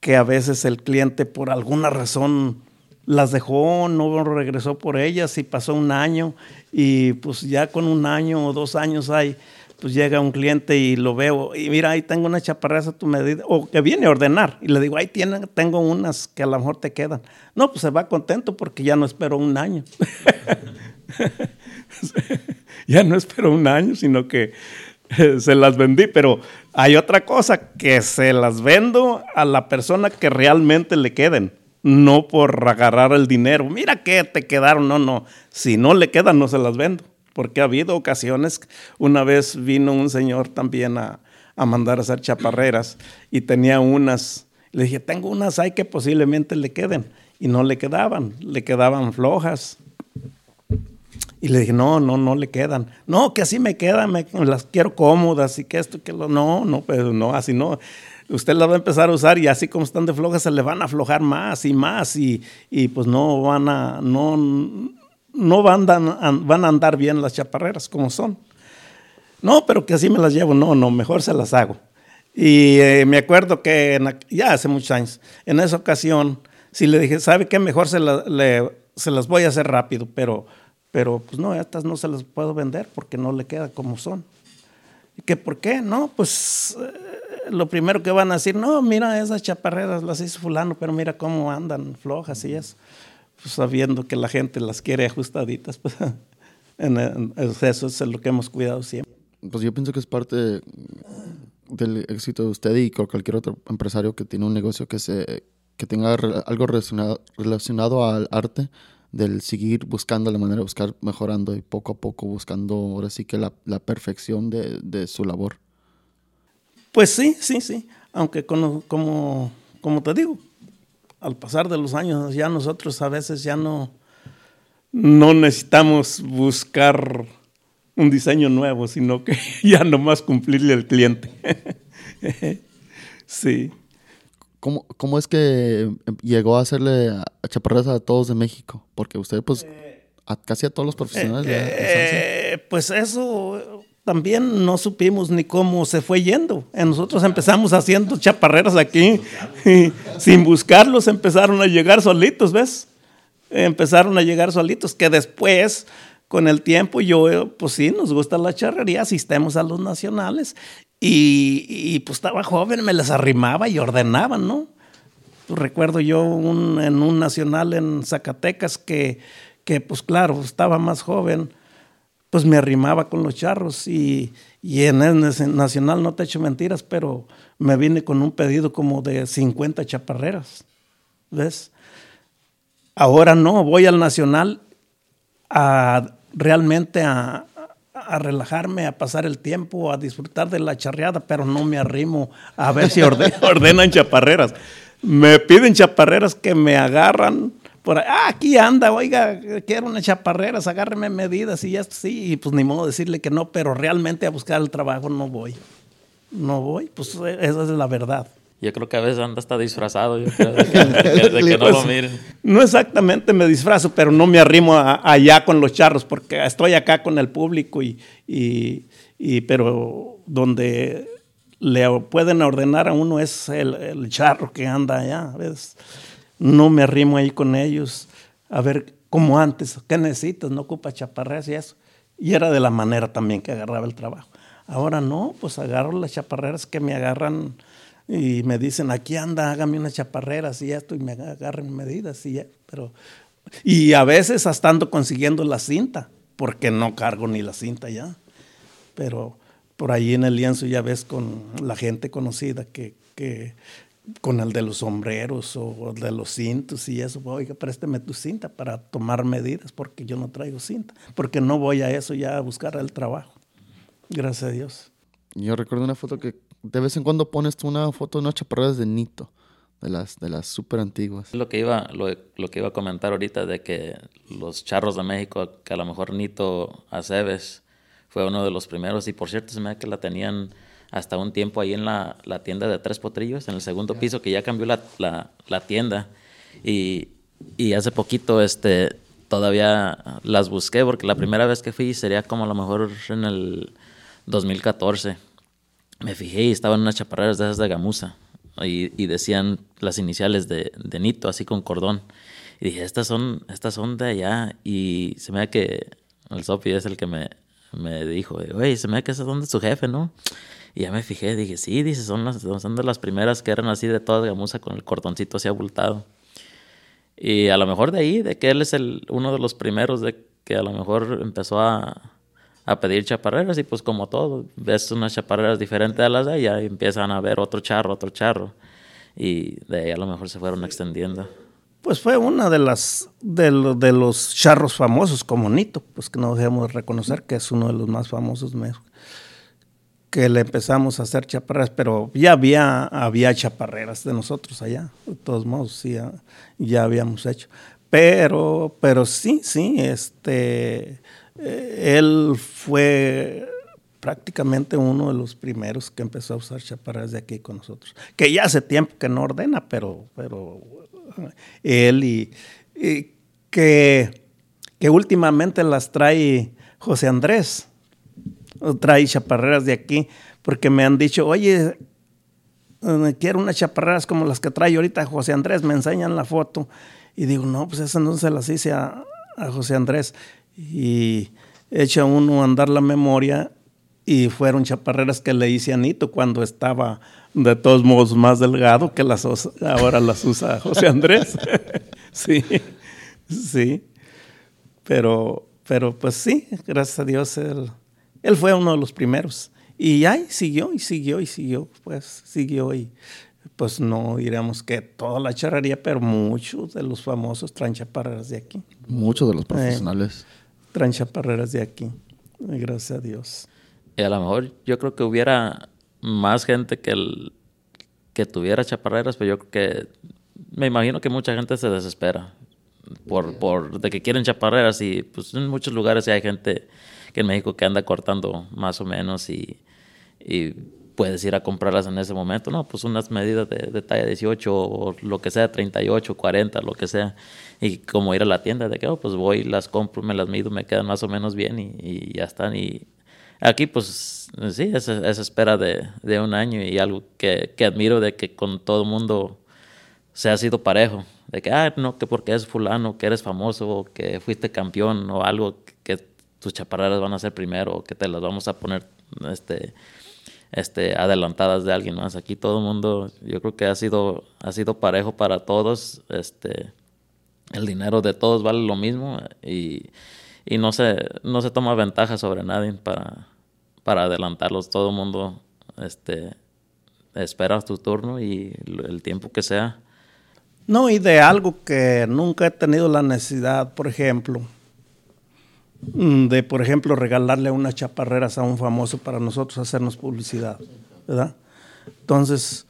que a veces el cliente por alguna razón las dejó, no regresó por ellas y pasó un año y pues ya con un año o dos años hay, pues llega un cliente y lo veo y mira, ahí tengo una chaparrera a tu medida, o que viene a ordenar y le digo, ahí tiene, tengo unas que a lo mejor te quedan. No, pues se va contento porque ya no espero un año. (laughs) (laughs) ya no espero un año, sino que se las vendí, pero hay otra cosa, que se las vendo a la persona que realmente le queden no por agarrar el dinero. Mira que te quedaron, no, no. Si no le quedan, no se las vendo. Porque ha habido ocasiones, una vez vino un señor también a, mandar a hacer chaparreras y tenía unas, le dije, tengo unas hay que posiblemente le queden. Y no le quedaban, le quedaban flojas. Y le dije, no, no, no le quedan. No, que así me quedan, me, las quiero cómodas y que esto, que lo. No, no, pero no, así no usted la va a empezar a usar y así como están de flojas se le van a aflojar más y más y, pues no van a, no, no van, a, van a andar bien las chaparreras como son. No, pero que así me las llevo, no, no, mejor se las hago. Y eh, me acuerdo que ya hace muchos años, en esa ocasión, sí le dije, ¿sabe qué? Mejor se, se las voy a hacer rápido, pero, pero pues no, estas no se las puedo vender porque no le queda como son. ¿Y que por qué? No, pues lo primero que van a decir, no, mira esas chaparreras las hizo fulano, pero mira cómo andan flojas y eso. Pues sabiendo que la gente las quiere ajustaditas, pues (laughs) eso es lo que hemos cuidado siempre. Pues yo pienso que es parte del éxito de usted y cualquier otro empresario que tiene un negocio que se que tenga algo relacionado, relacionado al arte, del seguir buscando la manera de buscar mejorando y poco a poco buscando ahora sí que la, la perfección de, de su labor. Pues sí, sí, sí. Aunque como, como, te digo, al pasar de los años ya nosotros a veces ya no, no necesitamos buscar un diseño nuevo, sino que (laughs) ya nomás cumplirle al cliente. (laughs) sí. ¿Cómo, ¿Cómo, es que llegó a hacerle a chaparras a todos de México? Porque usted, pues, a casi a todos los profesionales. Eh, pues eso también no supimos ni cómo se fue yendo. Nosotros empezamos haciendo chaparreras aquí (laughs) y sin buscarlos empezaron a llegar solitos, ¿ves? Empezaron a llegar solitos, que después, con el tiempo, yo, pues sí, nos gusta la charrería, asistemos a los nacionales y, pues estaba joven, me les arrimaba y ordenaban, ¿no? Recuerdo yo en un nacional en Zacatecas que, que, pues claro, estaba más joven pues me arrimaba con los charros y, en el Nacional, no te echo mentiras, pero me vine con un pedido como de 50 chaparreras, ¿ves? Ahora no, voy al Nacional a realmente a, relajarme, a pasar el tiempo, a disfrutar de la charreada, pero no me arrimo a ver si (laughs) ordenan chaparreras. Me piden chaparreras que me agarran por ah, aquí anda, oiga, quiero unas chaparreras, agárreme medidas y ya sí, y pues ni modo decirle que no, pero realmente a buscar el trabajo no voy. No voy, pues esa es la verdad. Yo creo que a veces anda hasta disfrazado, yo creo, (laughs) de que, no lo pues, miren. No exactamente me disfrazo, pero no me arrimo allá con los charros, porque estoy acá con el público y, y, pero donde le pueden ordenar a uno es el, charro que anda allá, ¿ves? No me arrimo ahí con ellos a ver como antes, ¿qué necesitas? No ocupa chaparreras y eso. Y era de la manera también que agarraba el trabajo. Ahora no, pues agarro las chaparreras que me agarran y me dicen, aquí anda, hágame unas chaparreras y esto, y me agarren medidas y ya. Pero, y a veces hasta ando consiguiendo la cinta, porque no cargo ni la cinta ya. Pero por ahí en el lienzo ya ves con la gente conocida que, que con el de los sombreros o de los cintos y eso, oiga, présteme tu cinta para tomar medidas porque yo no traigo cinta, porque no voy a eso ya a buscar el trabajo. Gracias a Dios. Yo recuerdo una foto que de vez en cuando pones una foto de unas chaparreras de Nito, de las de las súper antiguas. Lo que iba lo, lo, que iba a comentar ahorita de que los charros de México, que a lo mejor Nito Aceves fue uno de los primeros y por cierto se me da que la tenían hasta un tiempo ahí en la, la tienda de Tres Potrillos, en el segundo piso, que ya cambió la, la, la tienda. Y, y, hace poquito este, todavía las busqué, porque la primera vez que fui sería como a lo mejor en el 2014. Me fijé y estaban unas chaparreras de esas de gamuza. Y, y, decían las iniciales de, de, Nito, así con cordón. Y dije, estas son, estas son de allá. Y se me da que el Sofi es el que me, me dijo, oye, se me da que esas son de su jefe, ¿no? Y ya me fijé, dije, sí, dice, son, las, son de las primeras que eran así de toda gamuza con el cordoncito así abultado. Y a lo mejor de ahí, de que él es el, uno de los primeros de que a lo mejor empezó a, a pedir chaparreras y pues como todo, ves unas chaparreras diferentes a las de allá y empiezan a ver otro charro, otro charro. Y de ahí a lo mejor se fueron extendiendo. Pues fue una de las de, de los charros famosos como Nito, pues que no debemos reconocer que es uno de los más famosos que le empezamos a hacer chaparreras, pero ya había, había chaparreras de nosotros allá, de todos modos, sí, ya, habíamos hecho. Pero, pero sí, sí, este, eh, él fue prácticamente uno de los primeros que empezó a usar chaparreras de aquí con nosotros. Que ya hace tiempo que no ordena, pero, pero él y, que, que últimamente las trae José Andrés trae chaparreras de aquí, porque me han dicho, oye, eh, quiero unas chaparreras como las que trae ahorita José Andrés, me enseñan la foto. Y digo, no, pues esas no se las hice a, José Andrés. Y echa uno a andar la memoria y fueron chaparreras que le hice a Nito cuando estaba de todos modos más delgado que las ahora las usa José Andrés. (laughs) sí, sí. Pero, pero pues sí, gracias a Dios él él fue uno de los primeros. Y ahí siguió y siguió y siguió, pues siguió y pues no diremos que toda la charrería, pero muchos de los famosos traen chaparreras de aquí. Muchos de los profesionales. Eh, traen chaparreras de aquí, gracias a Dios. Y a lo mejor yo creo que hubiera más gente que, el, que tuviera chaparreras, pero yo creo que me imagino que mucha gente se desespera por, por de que quieren chaparreras y pues en muchos lugares hay gente que en México que anda cortando más o menos y, y puedes ir a comprarlas en ese momento, no, pues unas medidas de, talla 18 o lo que sea, 38, 40, lo que sea, y como ir a la tienda de que, oh, pues voy, las compro, me las mido, me quedan más o menos bien y, y ya están. Y aquí, pues sí, esa, esa espera de, de, un año y algo que, que admiro de que con todo mundo se ha sido parejo, de que, ah, no, que porque es fulano, que eres famoso, o que fuiste campeón o algo que tus chaparreras van a ser primero, que te las vamos a poner este, este, adelantadas de alguien más. Aquí todo el mundo, yo creo que ha sido, ha sido parejo para todos. Este, el dinero de todos vale lo mismo y, y no, se, no se toma ventaja sobre nadie para, para adelantarlos. Todo el mundo este, espera tu turno y el tiempo que sea. No, y de algo que nunca he tenido la necesidad, por ejemplo, de, por ejemplo, regalarle unas chaparreras a un famoso para nosotros hacernos publicidad, ¿verdad? Entonces,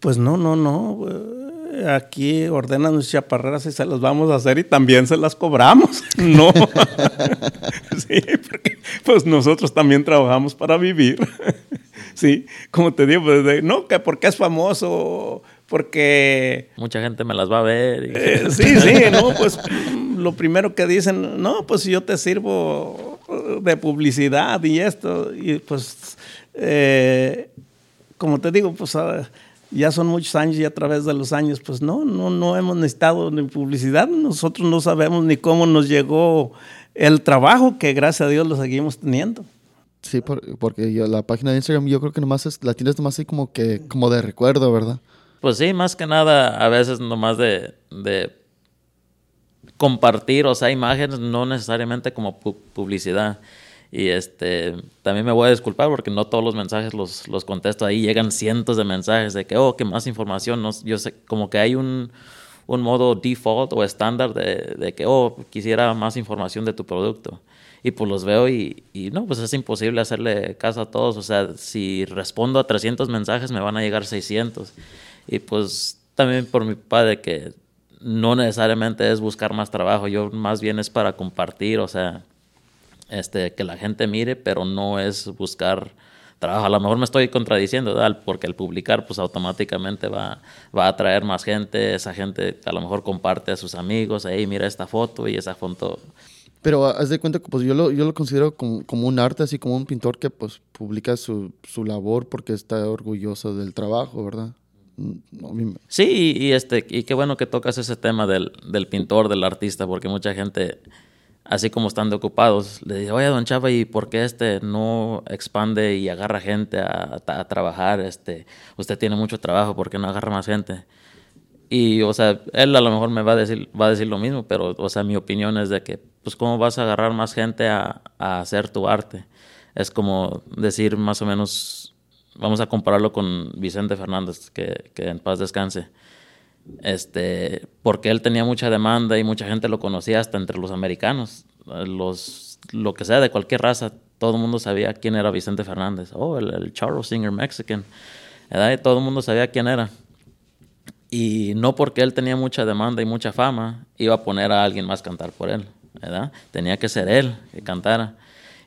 pues no, no, no. Eh, aquí ordenan las chaparreras y se las vamos a hacer y también se las cobramos. (laughs) No. (laughs) sí, porque pues nosotros también trabajamos para vivir. (laughs) sí, como te digo, pues, no, que porque es famoso, porque... Mucha gente me las va a ver. Eh, sí, sí, no, pues lo primero que dicen, no, pues yo te sirvo de publicidad y esto, y pues, eh, como te digo, pues ah, ya son muchos años y a través de los años, pues no, no, no hemos necesitado ni publicidad, nosotros no sabemos ni cómo nos llegó el trabajo que gracias a Dios lo seguimos teniendo. Sí, porque yo, la página de Instagram yo creo que nomás es, la tienes nomás así como que como de recuerdo, ¿verdad? Pues sí, más que nada a veces nomás de, de compartir, o sea, imágenes, no necesariamente como publicidad. Y este, también me voy a disculpar porque no todos los mensajes los, los contesto ahí. Llegan cientos de mensajes de que, oh, que más información. No, yo sé, como que hay un, un modo default o estándar de, de, que, oh, quisiera más información de tu producto. Y pues los veo y, y, no, pues es imposible hacerle caso a todos. O sea, si respondo a 300 mensajes me van a llegar 600. Y pues también por mi padre que no necesariamente es buscar más trabajo, yo más bien es para compartir, o sea, este, que la gente mire, pero no es buscar trabajo. A lo mejor me estoy contradiciendo, porque el publicar pues automáticamente va, va a atraer más gente, esa gente a lo mejor comparte a sus amigos, hey, mira esta foto y esa foto. Pero haz de cuenta que pues yo lo, yo lo considero como, como, un arte, así como un pintor que pues publica su, su labor porque está orgulloso del trabajo, ¿verdad? Sí, y, este, y qué bueno que tocas ese tema del, del pintor, del artista, porque mucha gente así como están ocupados, le dice, oye, don Chava, ¿y por qué este no expande y agarra gente a, trabajar? Este, usted tiene mucho trabajo, ¿por qué no agarra más gente? Y, o sea, él a lo mejor me va a decir, va a decir lo mismo, pero, o sea, mi opinión es de que, pues, ¿cómo vas a agarrar más gente a, hacer tu arte? Es como decir más o menos, vamos a compararlo con Vicente Fernández, que, que en paz descanse este, porque él tenía mucha demanda y mucha gente lo conocía hasta entre los americanos, los, lo que sea de cualquier raza, todo el mundo sabía quién era Vicente Fernández, oh, el, Charles Singer Mexican, todo el mundo sabía quién era. Y no porque él tenía mucha demanda y mucha fama, iba a poner a alguien más cantar por él, ¿verdad? Tenía que ser él que cantara.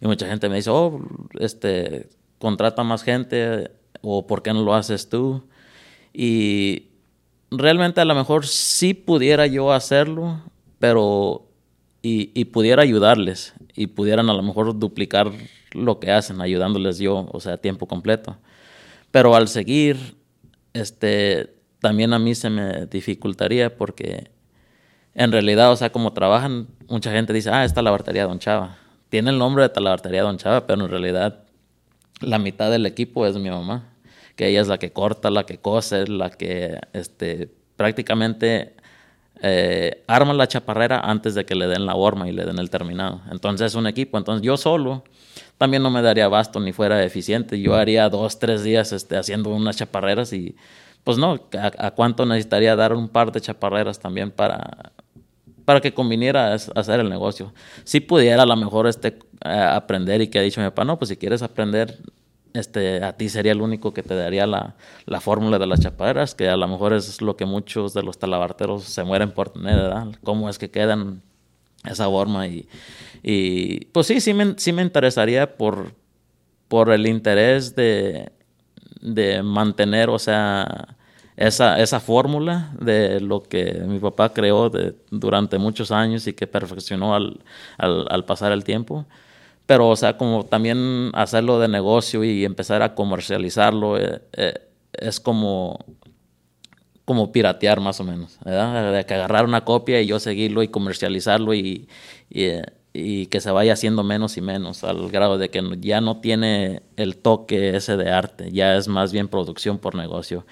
Y mucha gente me dice, oh, este, contrata más gente, o ¿por qué no lo haces tú? Y realmente a lo mejor sí pudiera yo hacerlo, pero y, pudiera ayudarles y pudieran a lo mejor duplicar lo que hacen, ayudándoles yo, o sea, tiempo completo. Pero al seguir, este, también a mí se me dificultaría porque en realidad, o sea, como trabajan, mucha gente dice, ah, esta lavartería Don Chava. Tiene el nombre de la lavartería Don Chava, pero en realidad la mitad del equipo es mi mamá que ella es la que corta, la que cose, la que este, prácticamente eh, arma la chaparrera antes de que le den la horma y le den el terminado. Entonces es un equipo. Entonces yo solo también no me daría basto ni fuera eficiente. Yo haría dos, tres días este, haciendo unas chaparreras y pues no, ¿a, cuánto necesitaría dar un par de chaparreras también para, para que conviniera hacer el negocio? Si pudiera a lo mejor este, eh, aprender y que ha dicho mi papá, no, pues si quieres aprender este, a ti sería el único que te daría la, la fórmula de las chaparreras, que a lo mejor es lo que muchos de los talabarteros se mueren por tener, ¿verdad? Cómo es que quedan esa forma y, y pues sí, sí me, sí me interesaría por, por el interés de, de mantener, o sea, esa, esa fórmula de lo que mi papá creó durante muchos años y que perfeccionó al, al, al pasar el tiempo pero o sea, como también hacerlo de negocio y empezar a comercializarlo eh, eh, es como, como piratear más o menos, ¿verdad? De que agarrar una copia y yo seguirlo y comercializarlo y, y, que se vaya haciendo menos y menos, al grado de que ya no tiene el toque ese de arte, ya es más bien producción por negocio.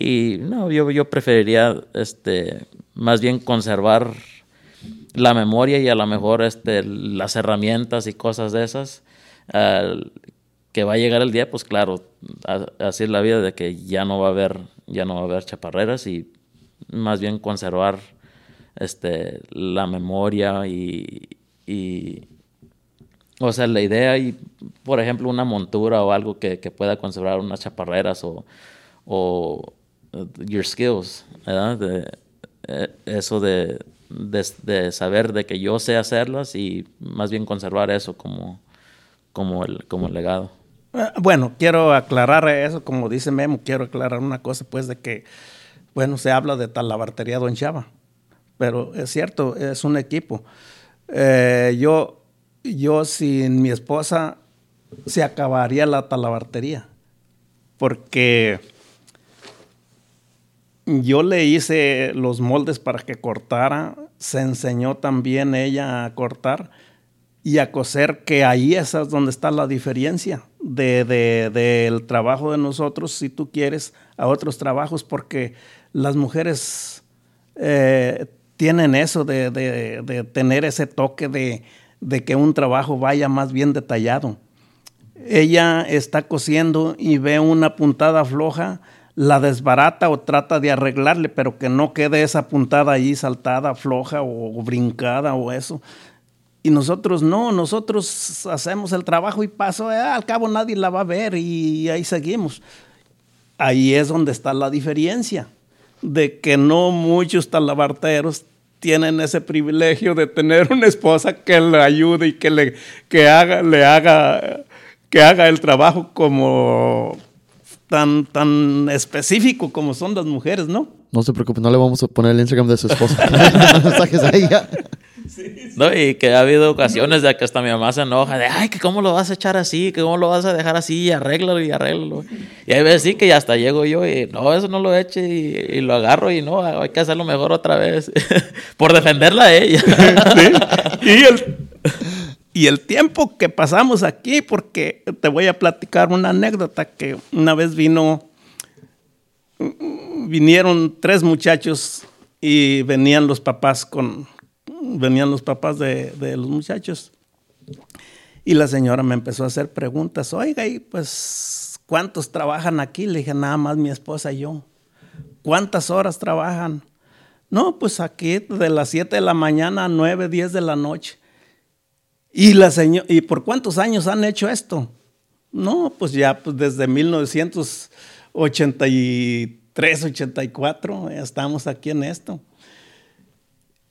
Y no, yo, yo preferiría este, más bien conservar la memoria y a lo mejor este, las herramientas y cosas de esas, que va a llegar el día, pues claro, así es la vida de que ya no va a haber, ya no va a haber chaparreras y más bien conservar este, la memoria y, y o sea, la idea y, por ejemplo, una montura o algo que, que pueda conservar unas chaparreras o, your skills, ¿verdad? De, eh, eso de, de, saber de que yo sé hacerlas y más bien conservar eso como, como, el, como el legado. Ah, bueno, quiero aclarar eso, como dice Memo, quiero aclarar una cosa, pues, de que, bueno, se habla de talabartería Don Chava, pero es cierto, es un equipo. Eh, yo, yo sin mi esposa se acabaría la talabartería, porque yo le hice los moldes para que cortara, se enseñó también ella a cortar y a coser, que ahí es donde está la diferencia del de, trabajo de nosotros, si tú quieres, a otros trabajos, porque las mujeres eh, tienen eso de, tener ese toque de, que un trabajo vaya más bien detallado. Ella está cosiendo y ve una puntada floja, la desbarata o trata de arreglarle, pero que no quede esa puntada ahí saltada, floja o brincada o eso. Y nosotros no, nosotros hacemos el trabajo y paso, eh, al cabo nadie la va a ver y ahí seguimos. Ahí es donde está la diferencia, de que no muchos talabarteros tienen ese privilegio de tener una esposa que le ayude y que le que haga, le haga, que haga el trabajo como tan, tan específico como son las mujeres, ¿no? No se preocupe, no le vamos a poner el Instagram de su esposa. (laughs) mensajes a ella. ¿no? Y que ha habido ocasiones de que hasta mi mamá se enoja de, ay, que cómo lo vas a echar así, que cómo lo vas a dejar así, y arréglalo y arréglalo. Y hay veces sí que ya hasta llego yo y, no, eso no lo eche y, lo agarro y no, hay que hacerlo mejor otra vez, (laughs) por defenderla a ella. y, el, y el tiempo que pasamos aquí, porque te voy a platicar una anécdota que una vez vino, vinieron tres muchachos y venían los papás con, venían los papás de, los muchachos. Y la señora me empezó a hacer preguntas. Oiga, y pues, ¿cuántos trabajan aquí? Le dije, nada más mi esposa y yo. ¿Cuántas horas trabajan? No, pues aquí de las 7 de la mañana a 9, 10 de la noche. ¿Y, la ¿Y por cuántos años han hecho esto? No, pues ya pues desde 1983, 84, ya estamos aquí en esto.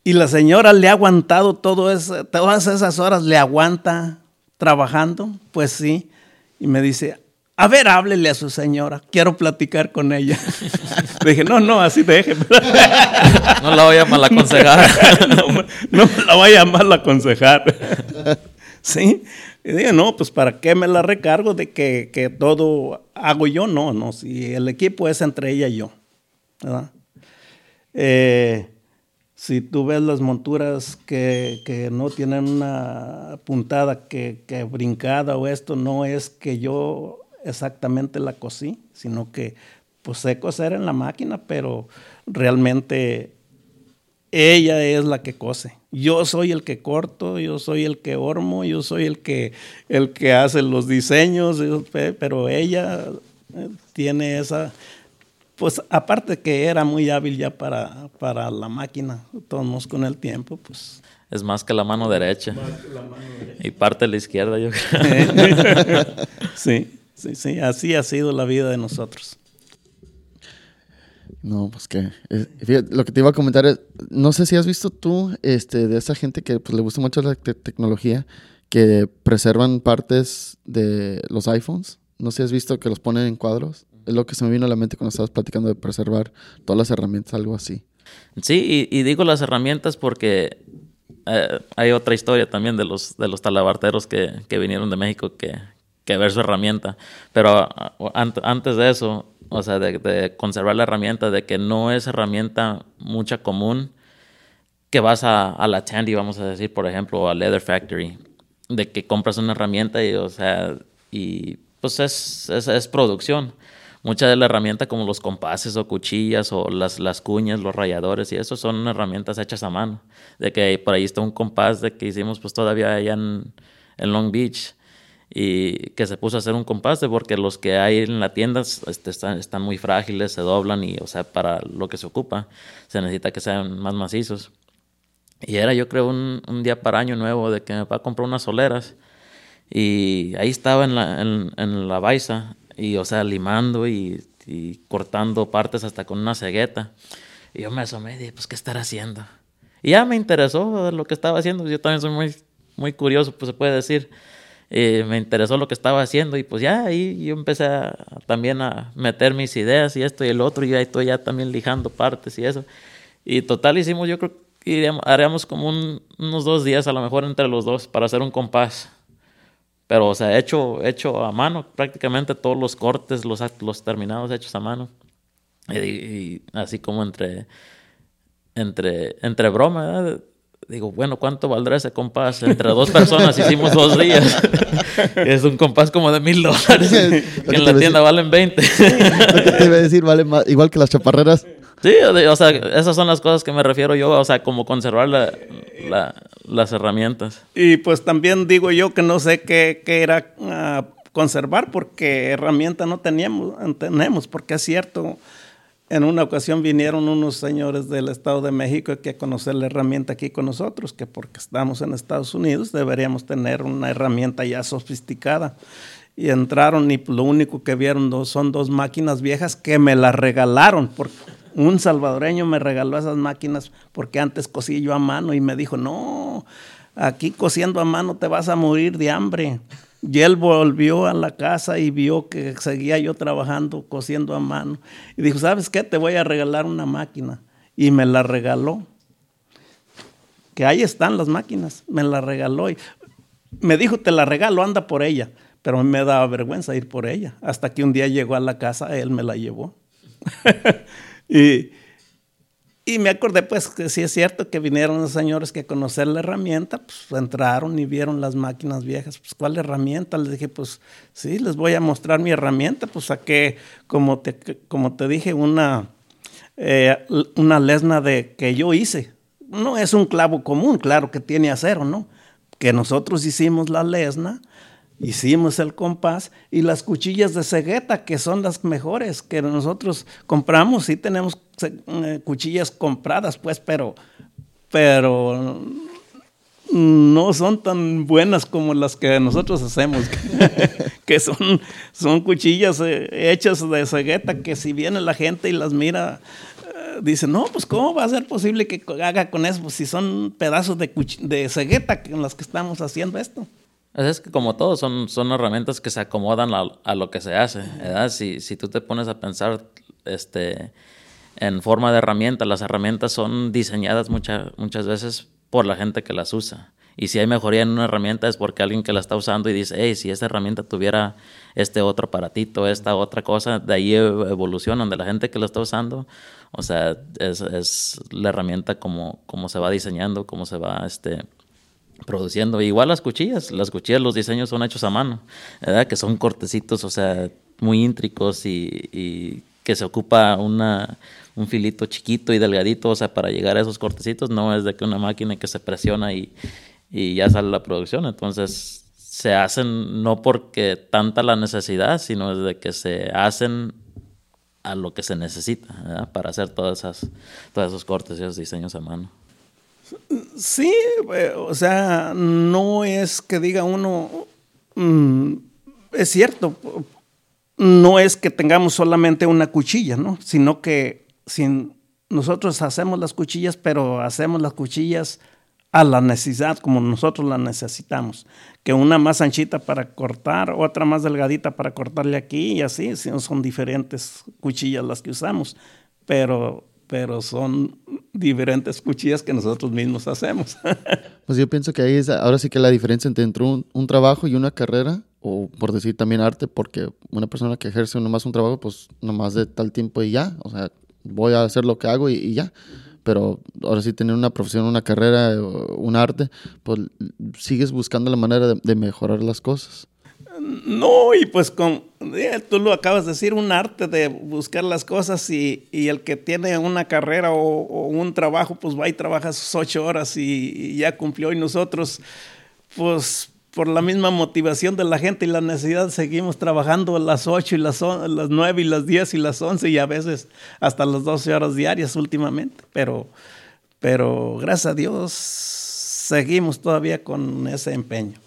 Y la señora le ha aguantado todas esas horas, le aguanta trabajando, pues sí. Y me dice, a ver, háblele a su señora, quiero platicar con ella. (laughs) Le dije, no, no, así déjeme. (laughs) No la voy a mal aconsejar. (laughs) No, no la voy a mal aconsejar. Sí. Y dije, no, pues para qué me la recargo de que, que, todo hago yo, no, no, si el equipo es entre ella y yo. ¿verdad? Eh, si tú ves las monturas que, no tienen una puntada que, que, brincada o esto, no es que yo exactamente la cosí, sino que pues sé coser en la máquina, pero realmente ella es la que cose. Yo soy el que corto, yo soy el que hormo, yo soy el que, el que hace los diseños, pero ella eh, tiene esa, pues aparte que era muy hábil ya para, para la máquina, todos con el tiempo, pues... Es más que la mano derecha. Y parte de la izquierda, yo creo. (laughs) sí, sí, sí, así ha sido la vida de nosotros. No, pues que lo que te iba a comentar es, no sé si has visto tú este, de esa gente que pues, le gusta mucho la tecnología, que preservan partes de los iPhones. No sé si has visto que los ponen en cuadros es lo que se me vino a la mente cuando estabas platicando de preservar todas las herramientas, algo así. Sí, y, digo las herramientas porque eh, hay otra historia también de los, de los talabarteros que, que vinieron de México que, que, ver su herramienta. Pero antes de eso, o sea, de, conservar la herramienta, de que no es herramienta mucha común, que vas a, a la Tandy, vamos a decir, por ejemplo, o a Leather Factory, de que compras una herramienta y, o sea, y pues es, es, producción mucha de la herramienta como los compases o cuchillas o las, las cuñas, los rayadores y eso son herramientas hechas a mano. De que por ahí está un compás de que hicimos pues todavía allá en, Long Beach y que se puso a hacer un compás de porque los que hay en la tienda este, están, están muy frágiles, se doblan y o sea para lo que se ocupa se necesita que sean más macizos. Y era yo creo un, un día para año nuevo de que me papá compró unas soleras y ahí estaba en la, en, en la baisa y, o sea, limando y, cortando partes hasta con una cegueta. Y yo me asomé y dije, pues, ¿qué estará haciendo? Y ya me interesó lo que estaba haciendo. Yo también soy muy, muy curioso, pues se puede decir. Eh, me interesó lo que estaba haciendo y pues ya ahí yo empecé también a meter mis ideas y esto y el otro y ahí estoy ya también lijando partes y eso. Y total hicimos, yo creo que haríamos como unos dos días a lo mejor entre los dos para hacer un compás. Pero, o sea, hecho, hecho a mano, prácticamente todos los cortes, los, los terminados hechos a mano. Y, así como entre, entre, entre broma, Digo, bueno, ¿cuánto valdrá ese compás? Entre dos personas hicimos dos días. (laughs) es un compás como de mil dólares. que en la tienda valen 20. Lo que te iba a decir, vale igual que las chaparreras. Sí, o sea, esas son las cosas que me refiero yo, o sea, como conservar las herramientas. Y pues también digo yo que no sé qué, era ah, conservar, porque herramienta no teníamos, tenemos, porque es cierto en una ocasión vinieron unos señores del Estado de México que a conocer la herramienta aquí con nosotros, que porque estamos en Estados Unidos deberíamos tener una herramienta ya sofisticada. Y entraron y lo único que vieron son dos máquinas viejas que me las regalaron. Porque un salvadoreño me regaló esas máquinas porque antes cosí yo a mano y me dijo, no, aquí cosiendo a mano te vas a morir de hambre. Y él volvió a la casa y vio que seguía yo trabajando, cosiendo a mano. Y dijo, ¿sabes qué? Te voy a regalar una máquina. Y me la regaló. Que ahí están las máquinas. Me la regaló. Y me dijo, te la regalo, anda por ella. Pero me daba vergüenza ir por ella. Hasta que un día llegó a la casa, él me la llevó. (laughs) y, y me acordé, pues, que sí es cierto que vinieron los señores que a conocer la herramienta, pues entraron y vieron las máquinas viejas. Pues, ¿cuál herramienta? Les dije, pues, sí, les voy a mostrar mi herramienta. Pues saqué, como te, como te dije, una, eh, una lesna de, que yo hice. No es un clavo común, claro que tiene acero, ¿no? Que nosotros hicimos la lesna Hicimos el compás y las cuchillas de cegueta, que son las mejores que nosotros compramos. Sí tenemos eh, cuchillas compradas, pues, pero, pero no son tan buenas como las que nosotros hacemos, (laughs) que son, son cuchillas eh, hechas de cegueta, que si viene la gente y las mira, eh, dice, no, pues ¿cómo va a ser posible que haga con eso? Si son pedazos de, de cegueta con las que estamos haciendo esto. Es que como todo, son, son herramientas que se acomodan a, lo que se hace. Si, si tú te pones a pensar este, en forma de herramienta, las herramientas son diseñadas muchas veces por la gente que las usa. Y si hay mejoría en una herramienta es porque alguien que la está usando y dice, hey, si esta herramienta tuviera este otro aparatito, esta otra cosa, de ahí evolucionan de la gente que la está usando. O sea, es, es la herramienta como, como se va diseñando, como se va este, produciendo. Igual las cuchillas, las cuchillas, los diseños son hechos a mano. Que son cortecitos, o sea, muy íntricos y, que se ocupa una, un filito chiquito y delgadito, o sea, para llegar a esos cortecitos, no es de que una máquina que se presiona y, y ya sale la producción. Entonces, se hacen no porque tanta la necesidad, sino de que se hacen a lo que se necesita para hacer todas esas, todos esos cortes y esos diseños a mano. Sí, eh, o sea, no es que diga uno, mm, es cierto, no es que tengamos solamente una cuchilla, ¿no? Sino que sin, nosotros hacemos las cuchillas, pero hacemos las cuchillas a la necesidad, como nosotros las necesitamos. Que una más anchita para cortar, otra más delgadita para cortarle aquí y así, son diferentes cuchillas las que usamos. Pero pero son diferentes cuchillas que nosotros mismos hacemos. (laughs) pues yo pienso que ahí es ahora sí que la diferencia entre un, un, trabajo y una carrera, o por decir también arte, porque una persona que ejerce nomás un trabajo, pues nomás de tal tiempo y ya, o sea, voy a hacer lo que hago y, ya. Pero ahora sí tener una profesión, una carrera, un arte, pues sigues buscando la manera de mejorar las cosas. No, y pues con, eh, tú lo acabas de decir, un arte de buscar las cosas y, el que tiene una carrera o, un trabajo, pues va y trabaja sus ocho horas y, ya cumplió. Y nosotros, pues por la misma motivación de la gente y la necesidad, seguimos trabajando las ocho y las, nueve y las diez y las once y a veces hasta las doce horas diarias últimamente. Pero, pero gracias a Dios seguimos todavía con ese empeño.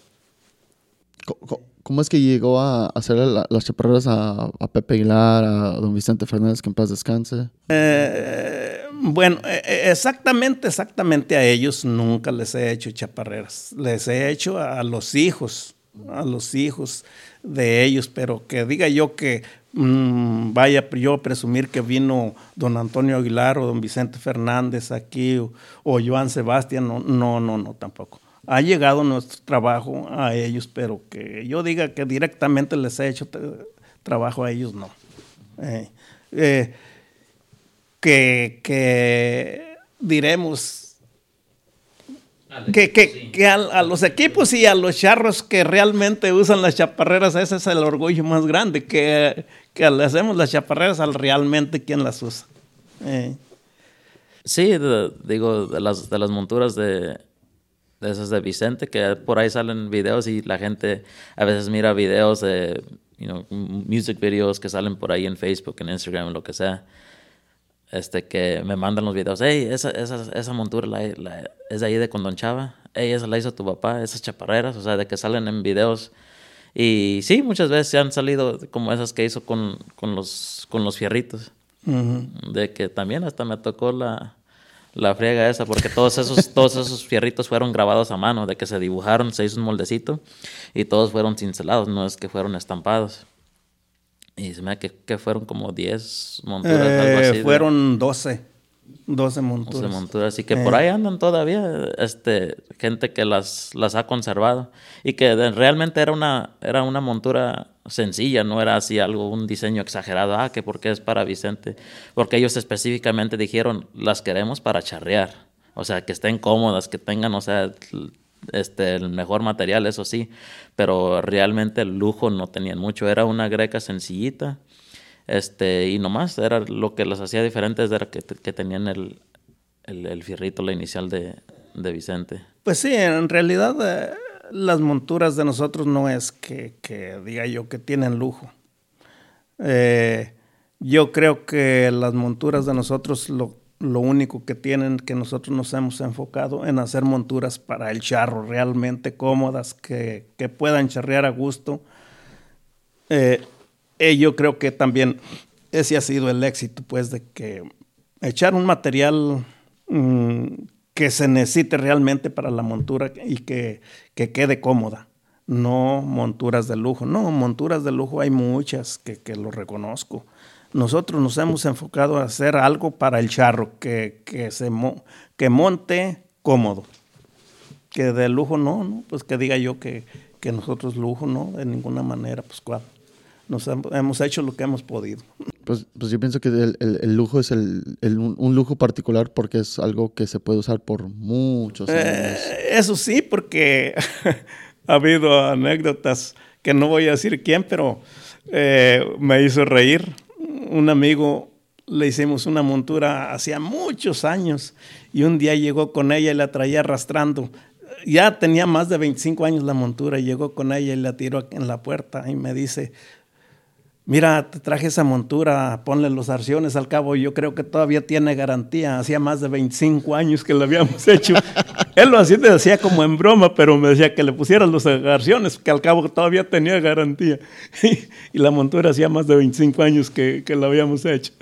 ¿Cómo es que llegó a hacer las chaparreras a, Pepe Aguilar, a don Vicente Fernández, que en paz descanse? Eh, bueno, eh, eh, exactamente, exactamente a ellos nunca les he hecho chaparreras. Les he hecho a los hijos, a los hijos de ellos, pero que diga yo que mm, vaya yo a presumir que vino don Antonio Aguilar o don Vicente Fernández aquí o, o Joan Sebastián, no, no, no, no, tampoco. Ha llegado nuestro trabajo a ellos, pero que yo diga que directamente les he hecho trabajo a ellos, no. Eh, eh, que, que diremos que, que, que a, los equipos y a los charros que realmente usan las chaparreras, ese es el orgullo más grande, que, que le hacemos las chaparreras al realmente quien las usa. Eh. Sí, digo, de las, de las monturas de, de esas de Vicente, que por ahí salen videos y la gente a veces mira videos de, you know, music videos que salen por ahí en Facebook, en Instagram, lo que sea este, que me mandan los videos, hey, esa, esa, esa montura la, es de ahí de Condonchava, hey, esa la hizo tu papá, esas chaparreras, o sea, de que salen en videos. Y sí, muchas veces se han salido como esas que hizo con, con, los, con los fierritos. De que también hasta me tocó la, la friega esa, porque todos esos, (laughs) todos esos fierritos fueron grabados a mano, de que se dibujaron, se hizo un moldecito y todos fueron cincelados, no es que fueron estampados. Y se me da que, que, fueron como 10 monturas, algo eh, así. Fueron 12. 12 monturas. 12 monturas. Y que por ahí andan todavía este, gente que las, las ha conservado. Y que realmente era una, era una montura sencilla, no era así algo, un diseño exagerado. Ah, que porque es para Vicente. Porque ellos específicamente dijeron, las queremos para charrear. O sea, que estén cómodas, que tengan, o sea, este, el mejor material, eso sí, pero realmente el lujo no tenían mucho. Era una greca sencillita, este, y nomás era lo que las hacía diferentes, era que, que tenían el, el, fierrito, la inicial de, de, Vicente. Pues sí, en realidad eh, las monturas de nosotros no es que, que diga yo que tienen lujo. Eh, yo creo que las monturas de nosotros lo, lo único que tienen que nosotros nos hemos enfocado en hacer monturas para el charro realmente cómodas, que, que puedan charrear a gusto. Eh, eh, yo creo que también ese ha sido el éxito, pues, de que echar un material mm, que se necesite realmente para la montura y que, que, quede cómoda. No monturas de lujo, no, monturas de lujo hay muchas que, que lo reconozco nosotros nos hemos enfocado a hacer algo para el charro, que, que, se que monte cómodo. Que de lujo no, ¿no? Pues que diga yo que, que nosotros lujo no, de ninguna manera, pues cuál. Nos hemos hecho lo que hemos podido. Pues, pues yo pienso que el, el, lujo es el, un lujo particular porque es algo que se puede usar por muchos eh, años. eso sí, porque (laughs) ha habido anécdotas que no voy a decir quién, pero eh, me hizo reír un amigo le hicimos una montura hacía muchos años y un día llegó con ella y la traía arrastrando. Ya tenía más de 25 años la montura y llegó con ella y la tiró en la puerta y me dice, mira, te traje esa montura, ponle los arciones al cabo, yo creo que todavía tiene garantía, hacía más de 25 años que lo habíamos hecho. (laughs) Él lo hacía, decía como en broma, pero me decía que le pusieran los arciones, que al cabo todavía tenía garantía. (laughs) y la montura hacía más de 25 años que, que lo habíamos hecho.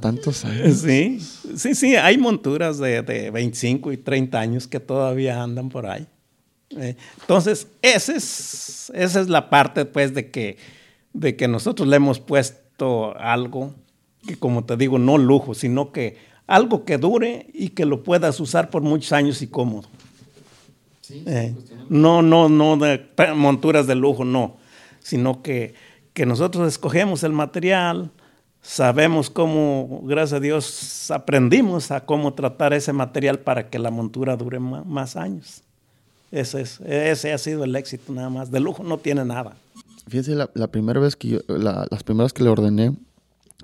tantos (laughs) años. Sí, sí, sí, hay monturas de, de 25 y 30 años que todavía andan por ahí. Eh, entonces, ese es, esa es la parte, pues, de que, de que nosotros le hemos puesto algo que, como te digo, no lujo, sino que algo que dure y que lo puedas usar por muchos años y cómodo. Eh, no, no, no de monturas de lujo, no, sino que, que nosotros escogemos el material, sabemos cómo, gracias a Dios, aprendimos a cómo tratar ese material para que la montura dure más años. Ese, es, ese ha sido el éxito nada más. De lujo no tiene nada. Fíjese, la, la primera vez que yo, la, las primeras que le ordené,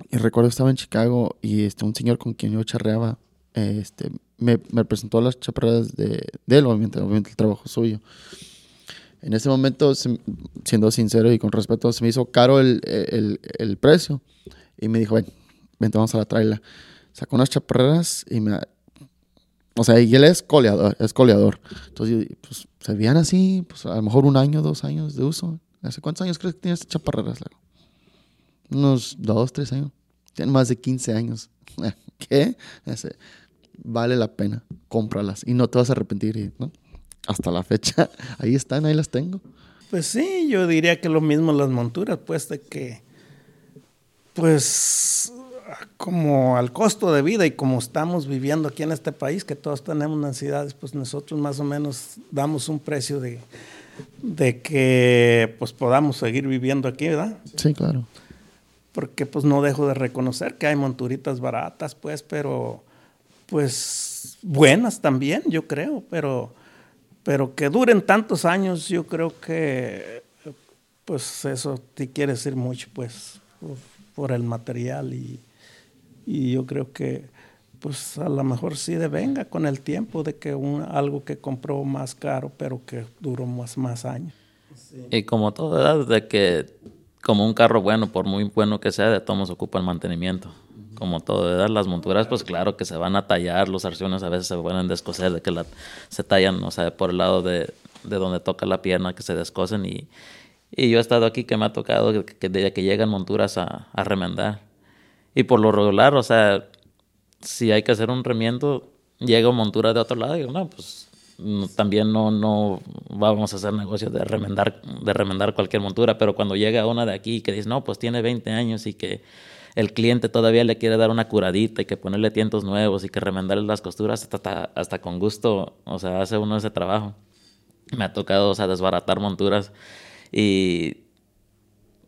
y recuerdo estaba en Chicago y este, un señor con quien yo charreaba, este, me, me presentó las chaparras de, de él, obviamente, obviamente el trabajo suyo. En ese momento, siendo sincero y con respeto, se me hizo caro el, el, el precio. Y me dijo, ven, vente, vamos a la traila. Sacó unas chaparreras y me, o sea, y él es coleador, es coleador. Entonces, pues, se veían así, pues a lo mejor un año, dos años de uso. ¿Hace cuántos años crees que tienes chaparreras, Unos dos, tres años. Tienen más de 15 años. (laughs) ¿Qué? vale la pena, cómpralas y no te vas a arrepentir, ¿no? hasta la fecha, (laughs) ahí están, ahí las tengo. Pues sí, yo diría que lo mismo las monturas, pues de que, pues como al costo de vida y como estamos viviendo aquí en este país, que todos tenemos necesidades, pues nosotros más o menos damos un precio de, de que pues podamos seguir viviendo aquí, ¿verdad? Sí, claro. Porque pues no dejo de reconocer que hay monturitas baratas, pues, pero pues buenas también, yo creo, pero, pero que duren tantos años, yo creo que pues eso te quiere decir mucho, pues, por el material y, y yo creo que pues a lo mejor sí devenga con el tiempo de que un, algo que compró más caro, pero que duró más, más años. Y como todo, ¿verdad? De que como un carro bueno, por muy bueno que sea, de todos ocupa el mantenimiento. Como todo, ¿verdad? Las monturas, pues claro que se van a tallar, los arciones a veces se pueden descoser, de que la, se tallan, o sea, por el lado de, de donde toca la pierna, que se descosen. Y, y yo he estado aquí que me ha tocado que, que, que llegan monturas a, a remendar. Y por lo regular, o sea, si hay que hacer un remiendo, llega montura de otro lado y digo, no, pues también no, no vamos a hacer negocio de remendar, de remendar cualquier montura, pero cuando llega una de aquí que dice, no, pues tiene 20 años y que el cliente todavía le quiere dar una curadita y que ponerle tientos nuevos y que remendarle las costuras, hasta, hasta con gusto, o sea, hace uno ese trabajo. Me ha tocado, o sea, desbaratar monturas y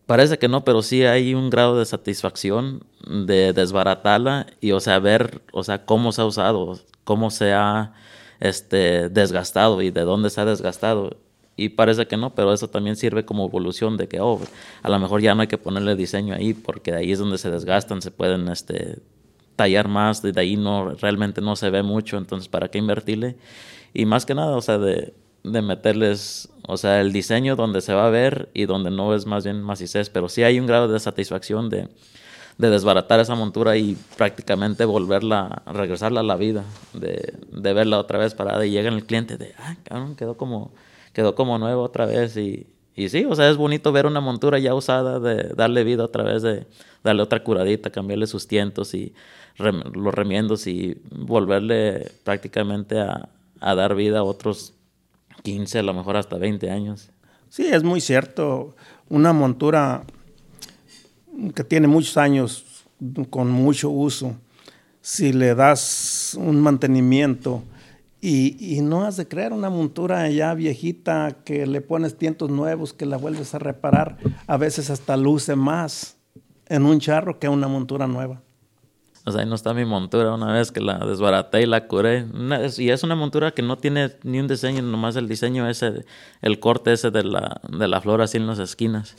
Parece que no, pero sí hay un grado de satisfacción de desbaratarla y, o sea, ver, o sea, cómo se ha usado, cómo se ha este, desgastado y de dónde se ha desgastado. Y parece que no, pero eso también sirve como evolución de que, oh, a lo mejor ya no hay que ponerle diseño ahí porque de ahí es donde se desgastan, se pueden este, tallar más, de ahí no, realmente no se ve mucho, entonces, ¿para qué invertirle? Y más que nada, o sea, de, de meterles, o sea, el diseño donde se va a ver y donde no es más bien macizés, pero sí hay un grado de satisfacción de, de desbaratar esa montura y prácticamente volverla, regresarla a la vida, de, de verla otra vez parada y llega el cliente de, ah, cabrón, quedó como, quedó como nuevo otra vez y, y sí, o sea, es bonito ver una montura ya usada, de darle vida otra vez, de darle otra curadita, cambiarle sus tientos y los remiendos y volverle prácticamente a, a dar vida a otros 15, a lo mejor hasta 20 años. Sí, es muy cierto. Una montura que tiene muchos años con mucho uso, si le das un mantenimiento y, no has de crear una montura ya viejita que le pones tientos nuevos, que la vuelves a reparar, a veces hasta luce más en un charro que una montura nueva. O sea, ahí no está mi montura una vez que la desbaraté y la curé. y es una montura que no tiene ni un diseño, nomás el diseño ese, el corte ese de la, de la flor así en las esquinas.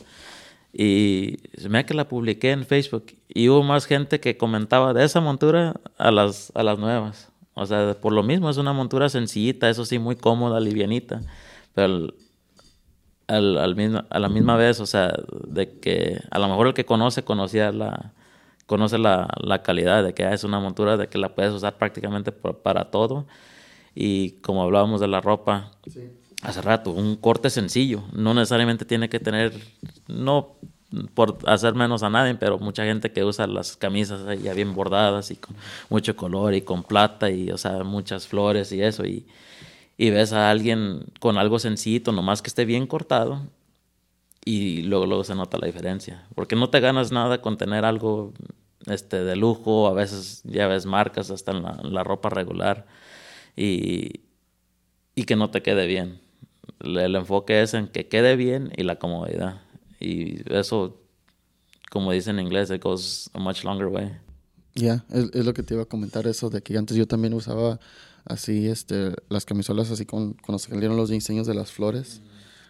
Y me que la publiqué en Facebook y hubo más gente que comentaba de esa montura a las, a las nuevas. O sea, por lo mismo es una montura sencillita, eso sí, muy cómoda, livianita. Pero al, al, a la misma vez, o sea, de que a lo mejor el que conoce conocía la, conoce la, la calidad de que es una montura, de que la puedes usar prácticamente para todo. Y como hablábamos de la ropa hace rato, un corte sencillo, no necesariamente tiene que tener, no por hacer menos a nadie, pero mucha gente que usa las camisas ya bien bordadas y con mucho color y con plata y, o sea, muchas flores y eso. Y, y ves a alguien con algo sencillito, nomás que esté bien cortado y luego, luego se nota la diferencia. Porque no te ganas nada con tener algo este, de lujo, a veces ya ves marcas hasta en la, ropa regular y, y, que no te quede bien. El, enfoque es en que quede bien y la comodidad. Y eso, como dicen en inglés, it goes a much longer way. Ya, es, es, lo que te iba a comentar, eso de que antes yo también usaba así este, las camisolas así con, cuando salieron los diseños de las flores.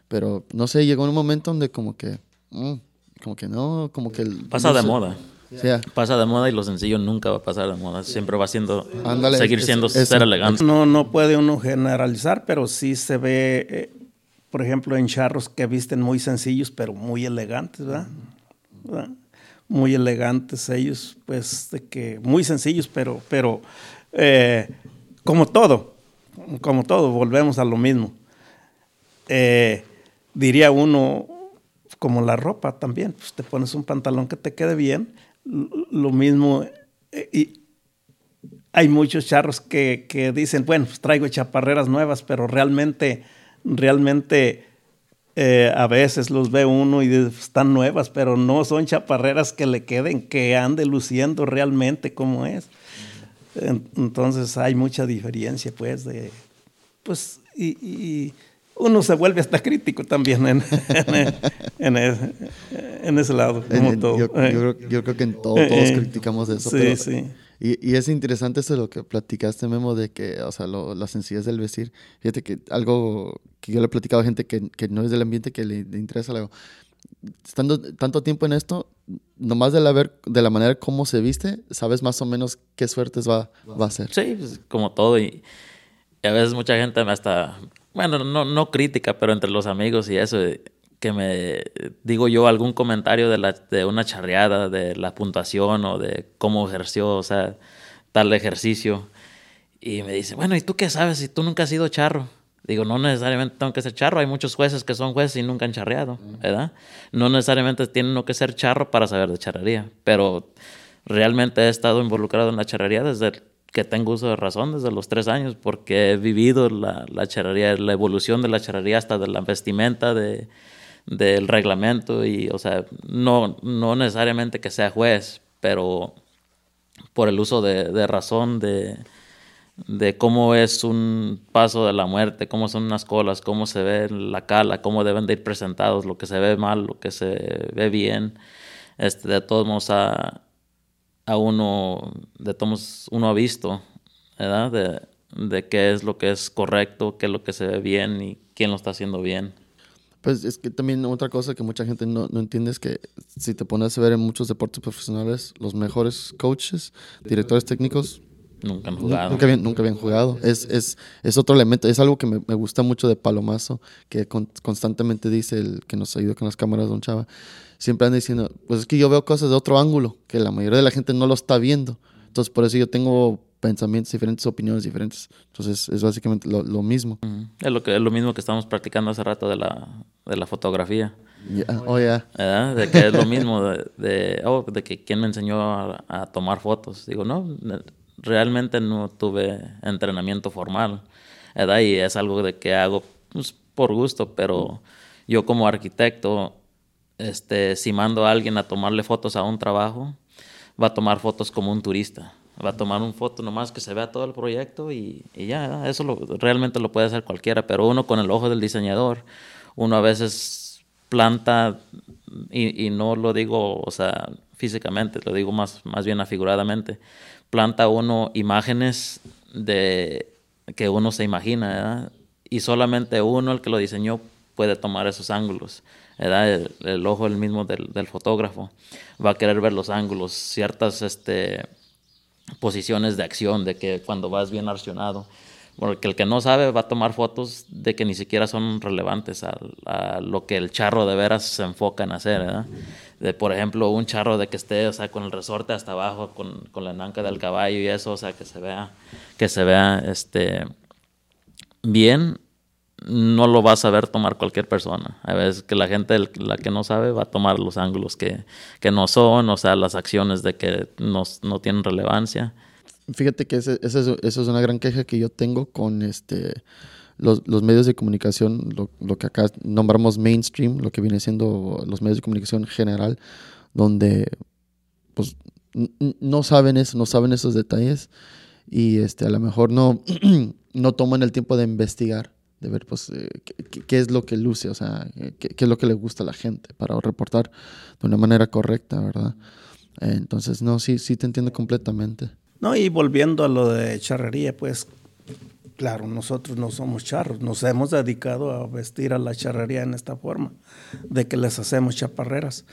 Pero no sé, llegó un momento donde como que, mm, como que no, como que... El, Pasa de moda. Pasa de moda y lo sencillo nunca va a pasar de moda. Siempre va siendo, seguir siendo ser elegante. No, no puede uno generalizar, pero sí se ve, eh, por ejemplo, en charros que visten muy sencillos, pero muy elegantes, ¿verdad? Muy elegantes ellos, pues, de que muy sencillos, pero, pero eh, como todo, como todo, volvemos a lo mismo. Eh, diría uno, como la ropa también, pues te pones un pantalón que te quede bien, lo mismo, eh, y hay muchos charros que, que dicen, bueno, pues traigo chaparreras nuevas, pero realmente, realmente eh, a veces los ve uno y están nuevas, pero no son chaparreras que le queden, que ande luciendo realmente como es. Entonces hay mucha diferencia, pues, de, pues, y, uno se vuelve hasta crítico también en, (laughs) en, ese lado, como todo. Yo, creo, que en todo, todos eh, criticamos eso. Sí, sí. Y, es interesante eso de lo que platicaste, Memo, de que, o sea, la sencillez del vestir. Fíjate que algo que yo le he platicado a gente que, que no es del ambiente que le, interesa, le estando tanto tiempo en esto, nomás de la, ver, de la manera como se viste, sabes más o menos qué suertes va, va a ser. Sí, pues, como todo. Y, a veces mucha gente me hasta, bueno, no, no crítica, pero entre los amigos y eso, que me digo yo algún comentario de, la, de una charreada, de la puntuación o de cómo ejerció, o sea, tal ejercicio. Y me dice, bueno, ¿y tú qué sabes si tú nunca has sido charro? Digo, no necesariamente tengo que ser charro, hay muchos jueces que son jueces y nunca han charreado, ¿verdad? No necesariamente tienen que ser charro para saber de charrería, pero realmente he estado involucrado en la charrería desde que tengo uso de razón, desde los tres años, porque he vivido la, la charrería, la evolución de la charrería hasta de la vestimenta, de, del reglamento y, o sea, no, no necesariamente que sea juez, pero por el uso de, razón de, de, cómo es un paso de la muerte, cómo son unas colas, cómo se ve la cala, cómo deben de ir presentados, lo que se ve mal, lo que se ve bien. Este, de todos modos, a, a uno, de todos uno ha visto, ¿verdad? De, de qué es lo que es correcto, qué es lo que se ve bien y quién lo está haciendo bien. Pues es que también otra cosa que mucha gente no, no, entiende es que si te pones a ver en muchos deportes profesionales, los mejores coaches, directores técnicos, nunca han jugado. Nunca habían, nunca habían jugado. Es, es, es, otro elemento, es algo que me, me gusta mucho de Palomazo, que constantemente dice el que nos ayuda con las cámaras, don Chava. Siempre anda diciendo, pues es que yo veo cosas de otro ángulo, que la mayoría de la gente no lo está viendo. Entonces por eso yo tengo pensamientos diferentes, opiniones diferentes. Entonces es básicamente lo, lo mismo. Es lo que es lo mismo que estamos practicando hace rato de la, de la fotografía. Oh, ya. De que es lo mismo, de, de, oh, de que quién me enseñó a, tomar fotos. Digo, no, realmente no tuve entrenamiento formal. ¿verdad? Y es algo de que hago pues, por gusto, pero yo como arquitecto, este, si mando a alguien a tomarle fotos a un trabajo, va a tomar fotos como un turista. Va a tomar una foto nomás que se vea todo el proyecto y, y ya, eso lo, realmente lo puede hacer cualquiera, pero uno con el ojo del diseñador, uno a veces planta, y, y no lo digo, o sea, físicamente, lo digo más, más bien afiguradamente, planta uno imágenes de que uno se imagina, y solamente uno, el que lo diseñó, puede tomar esos ángulos. El, el, ojo el mismo del, del, fotógrafo va a querer ver los ángulos, ciertas este, posiciones de acción, de que cuando vas bien arcionado. Porque el que no sabe va a tomar fotos de que ni siquiera son relevantes a, lo que el charro de veras se enfoca en hacer. De, por ejemplo, un charro de que esté, o sea, con el resorte hasta abajo, con, con la nanca del caballo y eso, o sea, que se vea, que se vea este, bien no lo va a saber tomar cualquier persona. A veces que la gente, la que no sabe, va a tomar los ángulos que, que no son, o sea, las acciones de que no, no tienen relevancia. Fíjate que eso es una gran queja que yo tengo con este los, los medios de comunicación, lo, lo, que acá nombramos mainstream, lo que viene siendo los medios de comunicación general, donde pues no saben eso, no saben esos detalles y este a lo mejor no, (clears throat) no toman el tiempo de investigar de ver pues eh, qué, es lo que luce, o sea, qué, es lo que le gusta a la gente para reportar de una manera correcta, ¿verdad? entonces, no, sí, sí te entiendo completamente. No, y volviendo a lo de charrería, pues claro, nosotros no somos charros, nos hemos dedicado a vestir a la charrería en esta forma, de que les hacemos chaparreras.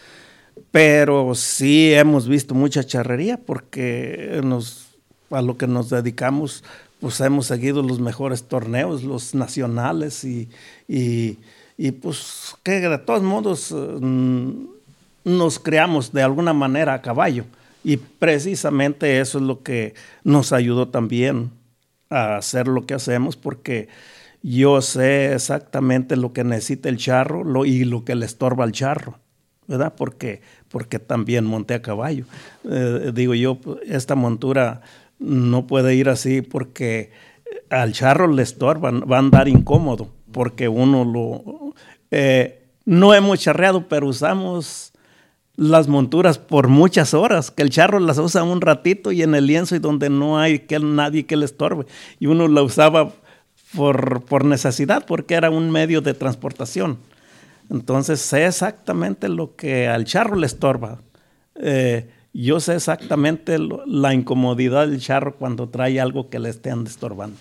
Pero sí hemos visto mucha charrería porque nos, a lo que nos dedicamos pues hemos seguido los mejores torneos, los nacionales y, y, pues que de todos modos mm, nos creamos de alguna manera a caballo y precisamente eso es lo que nos ayudó también a hacer lo que hacemos porque yo sé exactamente lo que necesita el charro y lo que le estorba al charro, ¿verdad? Porque, porque también monté a caballo. Eh, digo yo, esta montura no puede ir así porque al charro le estorba, va a andar incómodo porque uno lo... Eh, no hemos charreado, pero usamos las monturas por muchas horas, que el charro las usa un ratito y en el lienzo y donde no hay que, nadie que le estorbe. Y uno la usaba por, por necesidad, porque era un medio de transportación. Entonces sé exactamente lo que al charro le estorba. Eh, yo sé exactamente la incomodidad del charro cuando trae algo que le estén estorbando.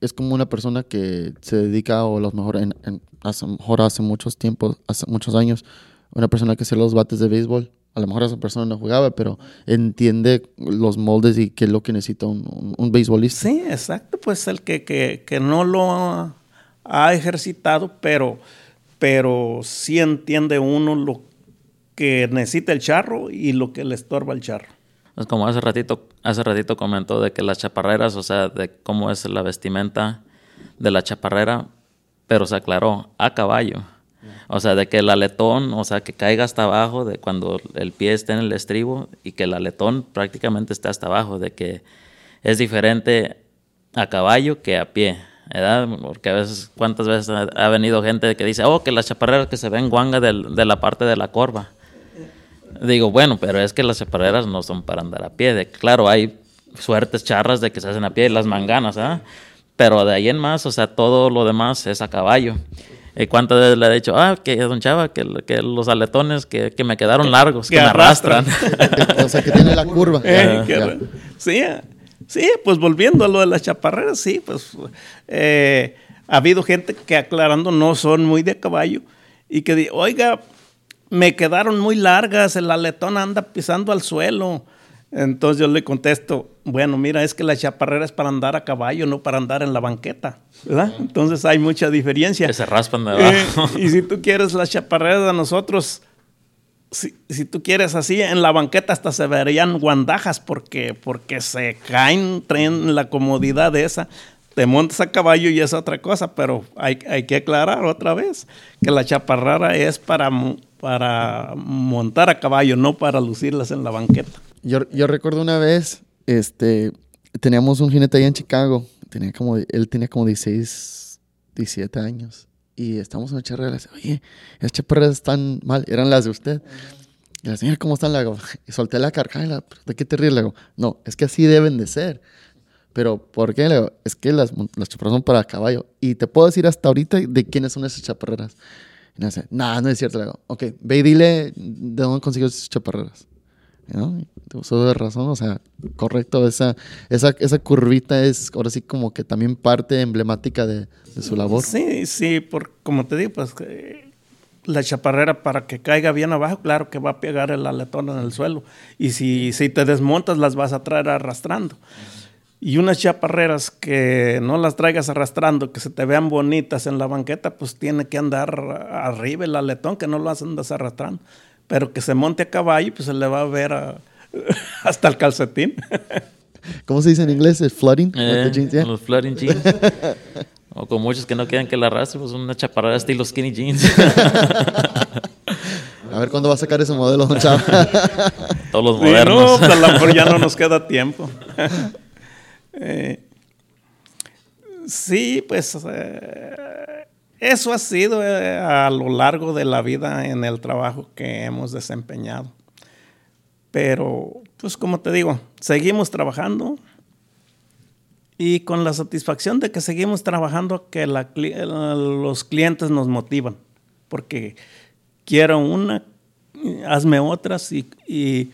Es como una persona que se dedica, o a lo mejor, en, hace, mejor hace muchos tiempos, hace muchos años, una persona que hace los bates de béisbol. A lo mejor esa persona no jugaba, pero entiende los moldes y qué es lo que necesita un, un, beisbolista. Sí, exacto. Pues el que, que, que no lo ha, ha, ejercitado, pero, pero sí entiende uno lo que necesita el charro y lo que le estorba el charro. Es como hace ratito, hace ratito comentó de que las chaparreras, o sea, de cómo es la vestimenta de la chaparrera, pero se aclaró a caballo. O sea, de que el aletón, o sea, que caiga hasta abajo, de cuando el pie esté en el estribo y que el aletón prácticamente esté hasta abajo, de que es diferente a caballo que a pie. ¿verdad? Porque a veces, ¿cuántas veces ha, venido gente que dice, oh, que las chaparreras que se ven guanga de la parte de la corva? Digo, bueno, pero es que las chaparreras no son para andar a pie. De, claro, hay suertes charras de que se hacen a pie, las manganas, ¿ah? Pero de ahí en más, o sea, todo lo demás es a caballo. ¿Y cuántas veces le he dicho, ah, que don Chava, que, que los aletones que, que, me quedaron largos, que, me arrastran? (laughs) o sea, que tiene la curva. Eh, sí, sí, pues volviendo a lo de las chaparreras, sí, pues eh, ha habido gente que aclarando no son muy de caballo y que dice, oiga, me quedaron muy largas, el aletón anda pisando al suelo. Entonces yo le contesto, bueno, mira, es que la chaparrera es para andar a caballo, no para andar en la banqueta, ¿verdad? Entonces hay mucha diferencia. Que se raspan de abajo. Eh, y si tú quieres las chaparreras de nosotros, si, si, tú quieres así, en la banqueta hasta se verían guandajas porque, porque se caen, traen la comodidad de esa te montas a caballo y es otra cosa, pero hay, hay que aclarar otra vez que la chaparrara es para, para montar a caballo, no para lucirlas en la banqueta. Yo, recuerdo una vez, este, teníamos un jinete ahí en Chicago, tenía como, él tenía como 16, 17 años, y estamos en la le oye, esas chaparreras están mal, eran las de usted. Y la señora, ¿cómo están? Le (laughs) y solté la carcajada, ¿de qué te ríes? Le digo, no, es que así deben de ser. Pero, ¿por qué? Es que las, las son para caballo. Y te puedo decir hasta ahorita de quiénes son esas chaparreras. Y no sé, nada, no es cierto. Le digo, ok, ve y dile de dónde consiguió esas chaparreras. ¿No? Uso de razón, o sea, correcto. Esa, esa, esa curvita es ahora sí como que también parte emblemática de, de su labor. Sí, sí, por, como te digo, pues la chaparrera para que caiga bien abajo, claro que va a pegar el aletón en el suelo. Y si, si te desmontas, las vas a traer arrastrando y unas chaparreras que no las traigas arrastrando, que se te vean bonitas en la banqueta, pues tiene que andar arriba el aletón, que no lo andas arrastrando. Pero que se monte a caballo, pues se le va a ver (laughs) hasta el calcetín. (laughs) ¿Cómo se dice en inglés? ¿El flooding? Eh, Los flooding jeans. (laughs) o con muchos que no quieren que la arrastre, pues una chaparrera estilo skinny jeans. A ver cuándo va a sacar ese modelo, Todos los modernos. no, pues a lo mejor ya no nos queda tiempo. Eh, sí, pues eh, eso ha sido eh, a lo largo de la vida en el trabajo que hemos desempeñado. Pero, pues como te digo, seguimos trabajando y con la satisfacción de que seguimos trabajando, que los clientes nos motivan, porque quiero una, hazme otras y y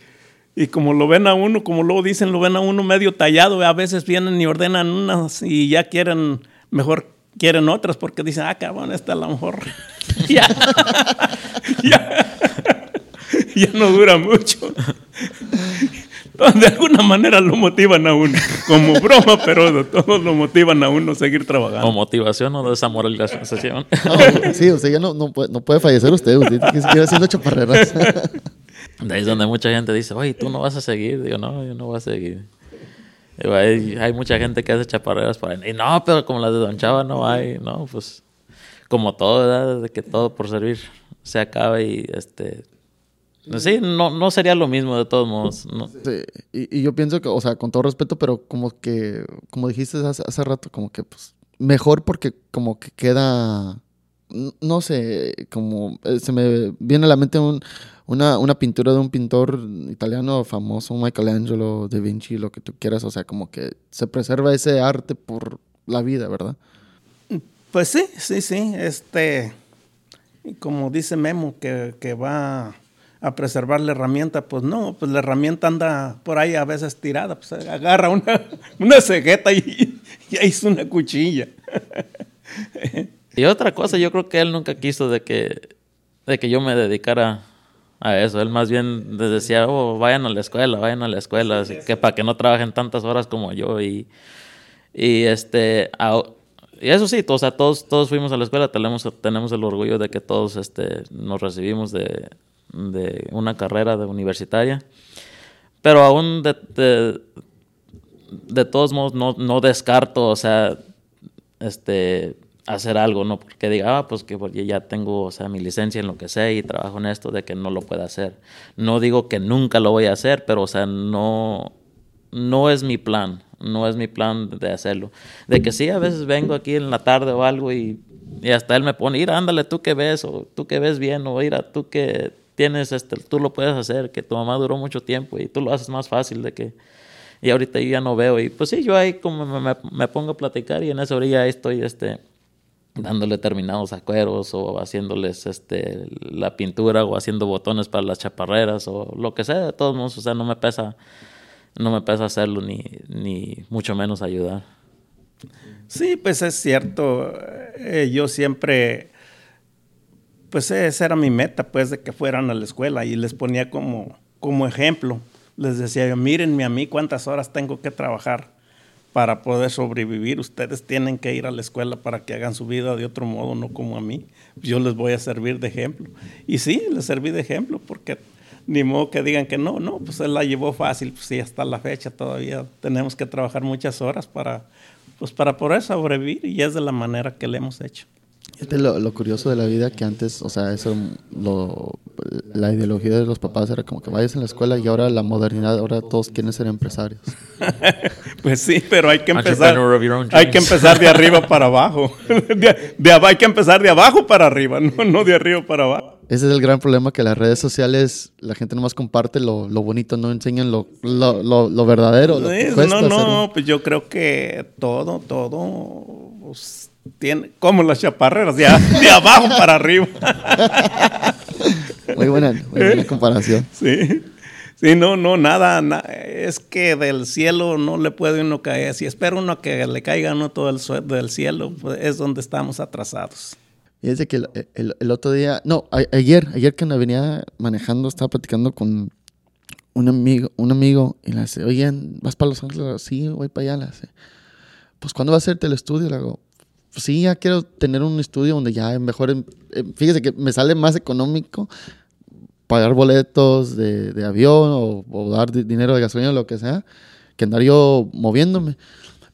como lo ven a uno, como luego dicen, lo ven a uno medio tallado, a veces vienen y ordenan unas y ya quieren, mejor quieren otras porque dicen, ah, cabrón, esta a lo mejor (laughs) ya, (laughs) ya, ya no dura mucho. de alguna manera lo motivan a uno, como broma, pero todos lo motivan a uno a seguir trabajando. O motivación o desamoralización. No, sí, o sea, ya no, no, puede, no puede fallecer usted, usted tiene que seguir haciendo chaparreras. (laughs) De ahí es donde mucha gente dice, oye, tú no vas a seguir. Digo, no, yo no voy a seguir. Hay, mucha gente que hace chaparreras para Y no, pero como las de Don Chava no hay. No, pues como todo, ¿verdad? De que todo por servir se acaba y este Sí, no, no sería lo mismo de todos modos. No. Sí, y, y yo pienso que, o sea, con todo respeto, pero como que, como dijiste hace, hace rato, como que, pues, mejor porque como que queda, no sé, como eh, se me viene a la mente un- una, una pintura de un pintor italiano famoso, Michelangelo, Da Vinci, lo que tú quieras, o sea, como que se preserva ese arte por la vida, ¿verdad? Pues sí, sí, sí. Este, como dice Memo, que, que va a preservar la herramienta, pues no, pues la herramienta anda por ahí a veces tirada, pues agarra una, (laughs) una cegueta y, y ahí hizo una cuchilla. (laughs) Y otra cosa, yo creo que él nunca quiso de que, de que yo me dedicara a eso. Él más bien les decía, oh, vayan a la escuela, vayan a la escuela, así que para que no trabajen tantas horas como yo. Y, y este, a- y eso sí, o sea, todos, todos fuimos a la escuela, tenemos, tenemos el orgullo de que todos este, nos recibimos de, de una carrera de universitaria. Pero aún de, de, de todos modos no, no descarto, o sea, este, hacer algo, ¿no? Porque diga, ah, pues que porque ya tengo, o sea, mi licencia en lo que sé y trabajo en esto, de que no lo pueda hacer. No digo que nunca lo voy a hacer, pero, o sea, no, no es mi plan, no es mi plan de hacerlo. De que sí, a veces vengo aquí en la tarde o algo y, y hasta él me pone, ir, ándale, tú que ves, o tú que ves bien, o mira, tú que tienes, este, tú lo puedes hacer, que tu mamá duró mucho tiempo y tú lo haces más fácil de que y ahorita yo ya no veo. Y pues sí, yo ahí como me, me- pongo a platicar y en esa orilla ahí estoy este, dándole terminados a o haciéndoles este, la pintura o haciendo botones para las chaparreras o lo que sea. De todos modos, o sea, no me pesa, no me pesa hacerlo ni, ni mucho menos ayudar. Sí, pues es cierto. Eh, yo siempre, pues esa era mi meta, pues, de que fueran a la escuela y les ponía como, como ejemplo. Les decía mírenme a mí cuántas horas tengo que trabajar para poder sobrevivir. Ustedes tienen que ir a la escuela para que hagan su vida de otro modo, no como a mí. Yo les voy a servir de ejemplo. Y sí, les serví de ejemplo porque ni modo que digan que no, no, pues él la llevó fácil, pues sí, hasta la fecha todavía tenemos que trabajar muchas horas para, pues para poder sobrevivir y es de la manera que le hemos hecho. Fíjate lo, lo curioso de la vida que antes, o sea, eso, lo, la ideología de los papás era como que vayas en la escuela y ahora la modernidad, ahora todos quieren ser empresarios. (laughs) Pues sí, pero hay que empezar, hay que empezar de arriba (laughs) para abajo. De, de hay que empezar de abajo para arriba, no, no de arriba para abajo. Ese es el gran problema, que las redes sociales, la gente nomás comparte lo, lo bonito, no enseñan lo, lo, lo, lo verdadero. No, hacer no, un- pues yo creo que todo, todo pues, tiene, como las chaparreras, de, a- de abajo para arriba. Muy buena, muy buena comparación. Sí. Sí, no, no, nada, na- es que del cielo no le puede uno caer. Si espera uno que le caiga uno todo el sueldo del cielo, pues es donde estamos atrasados. Y es de que el, el- el otro día, no, a- ayer, ayer que me venía manejando, estaba platicando con un amigo, un amigo y le dice, oye, ¿vas para Los Ángeles? Sí, voy para allá. Le dice, pues ¿cuándo va a hacerte el estudio? Le digo, "Pues, sí, ya quiero tener un estudio donde ya mejor, em- em, fíjese que me sale más económico pagar boletos de, avión o, dar di- dinero de gasolina o lo que sea, que andar yo moviéndome.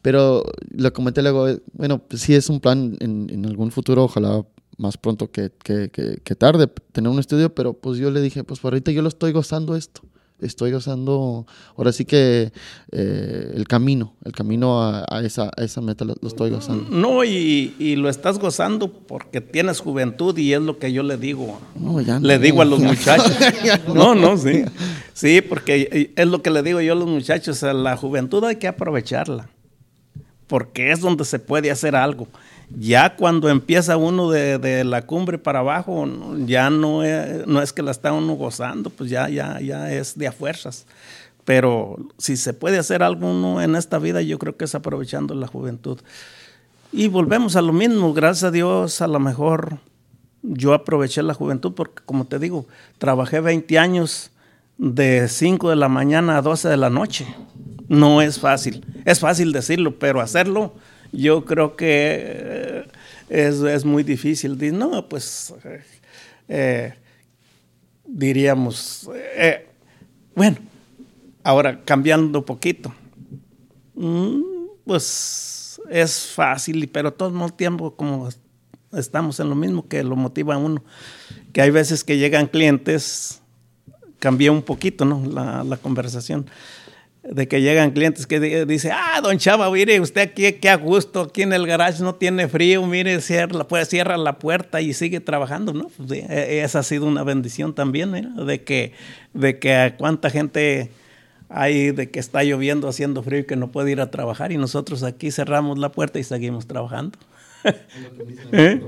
Pero le comenté luego, eh, bueno, pues sí es un plan en, algún futuro, ojalá más pronto que, que, que- que tarde, tener un estudio, pero pues yo le dije, pues por ahorita yo lo estoy gozando esto. Estoy gozando, ahora sí que eh, el camino, el camino a, a esa, a esa meta lo, lo estoy gozando. No, y, y lo estás gozando porque tienes juventud y es lo que yo le digo. No, ya Le digo a los muchachos. (laughs) No, no, sí. Sí, porque es lo que le digo yo a los muchachos. a La juventud hay que aprovecharla. Porque es donde se puede hacer algo. Ya cuando empieza uno de, de la cumbre para abajo, ya no es, no es que la está uno gozando, pues ya, ya, ya es de a fuerzas. Pero si se puede hacer algo uno en esta vida, yo creo que es aprovechando la juventud. Y volvemos a lo mismo, gracias a Dios, a lo mejor yo aproveché la juventud porque, como te digo, trabajé 20 años de 5 de la mañana a 12 de la noche. No es fácil. Es fácil decirlo, pero hacerlo yo creo que eh, es, es muy difícil. Di- No, pues eh, eh, diríamos, bueno, ahora cambiando un poquito. Mm, pues es fácil, pero todo el tiempo como estamos en lo mismo que lo motiva a uno. Que hay veces que llegan clientes cambié un poquito, ¿no? La, la conversación de que llegan clientes que dicen, ah, don Chava, mire, usted aquí, qué a gusto, aquí en el garage no tiene frío, mire, cierra, pues, cierra la puerta y sigue trabajando, ¿no? Pues, e, e, esa ha sido una bendición también, ¿eh? De que, de que cuánta gente hay de que está lloviendo, haciendo frío y que no puede ir a trabajar y nosotros aquí cerramos la puerta y seguimos trabajando. (laughs) (laughs) ¿Eh?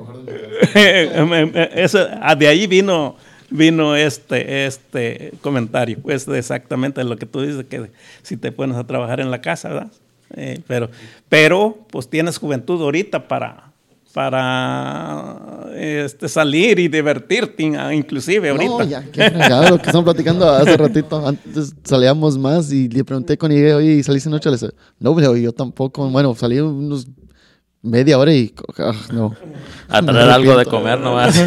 Eso, ah, de ahí vino vino este, este comentario, pues exactamente lo que tú dices, que si te pones a trabajar en la casa, ¿verdad? Eh, pero, pero, pues tienes juventud ahorita para, para este, salir y divertirte, inclusive ahorita. No, ya, qué lo que estamos platicando hace ratito. Antes salíamos más y le pregunté con llegué, oye, ¿saliste noche? Le dije, no, yo tampoco. Bueno, salí unos media hora y ah, no. A traer algo de comer nomás. (laughs)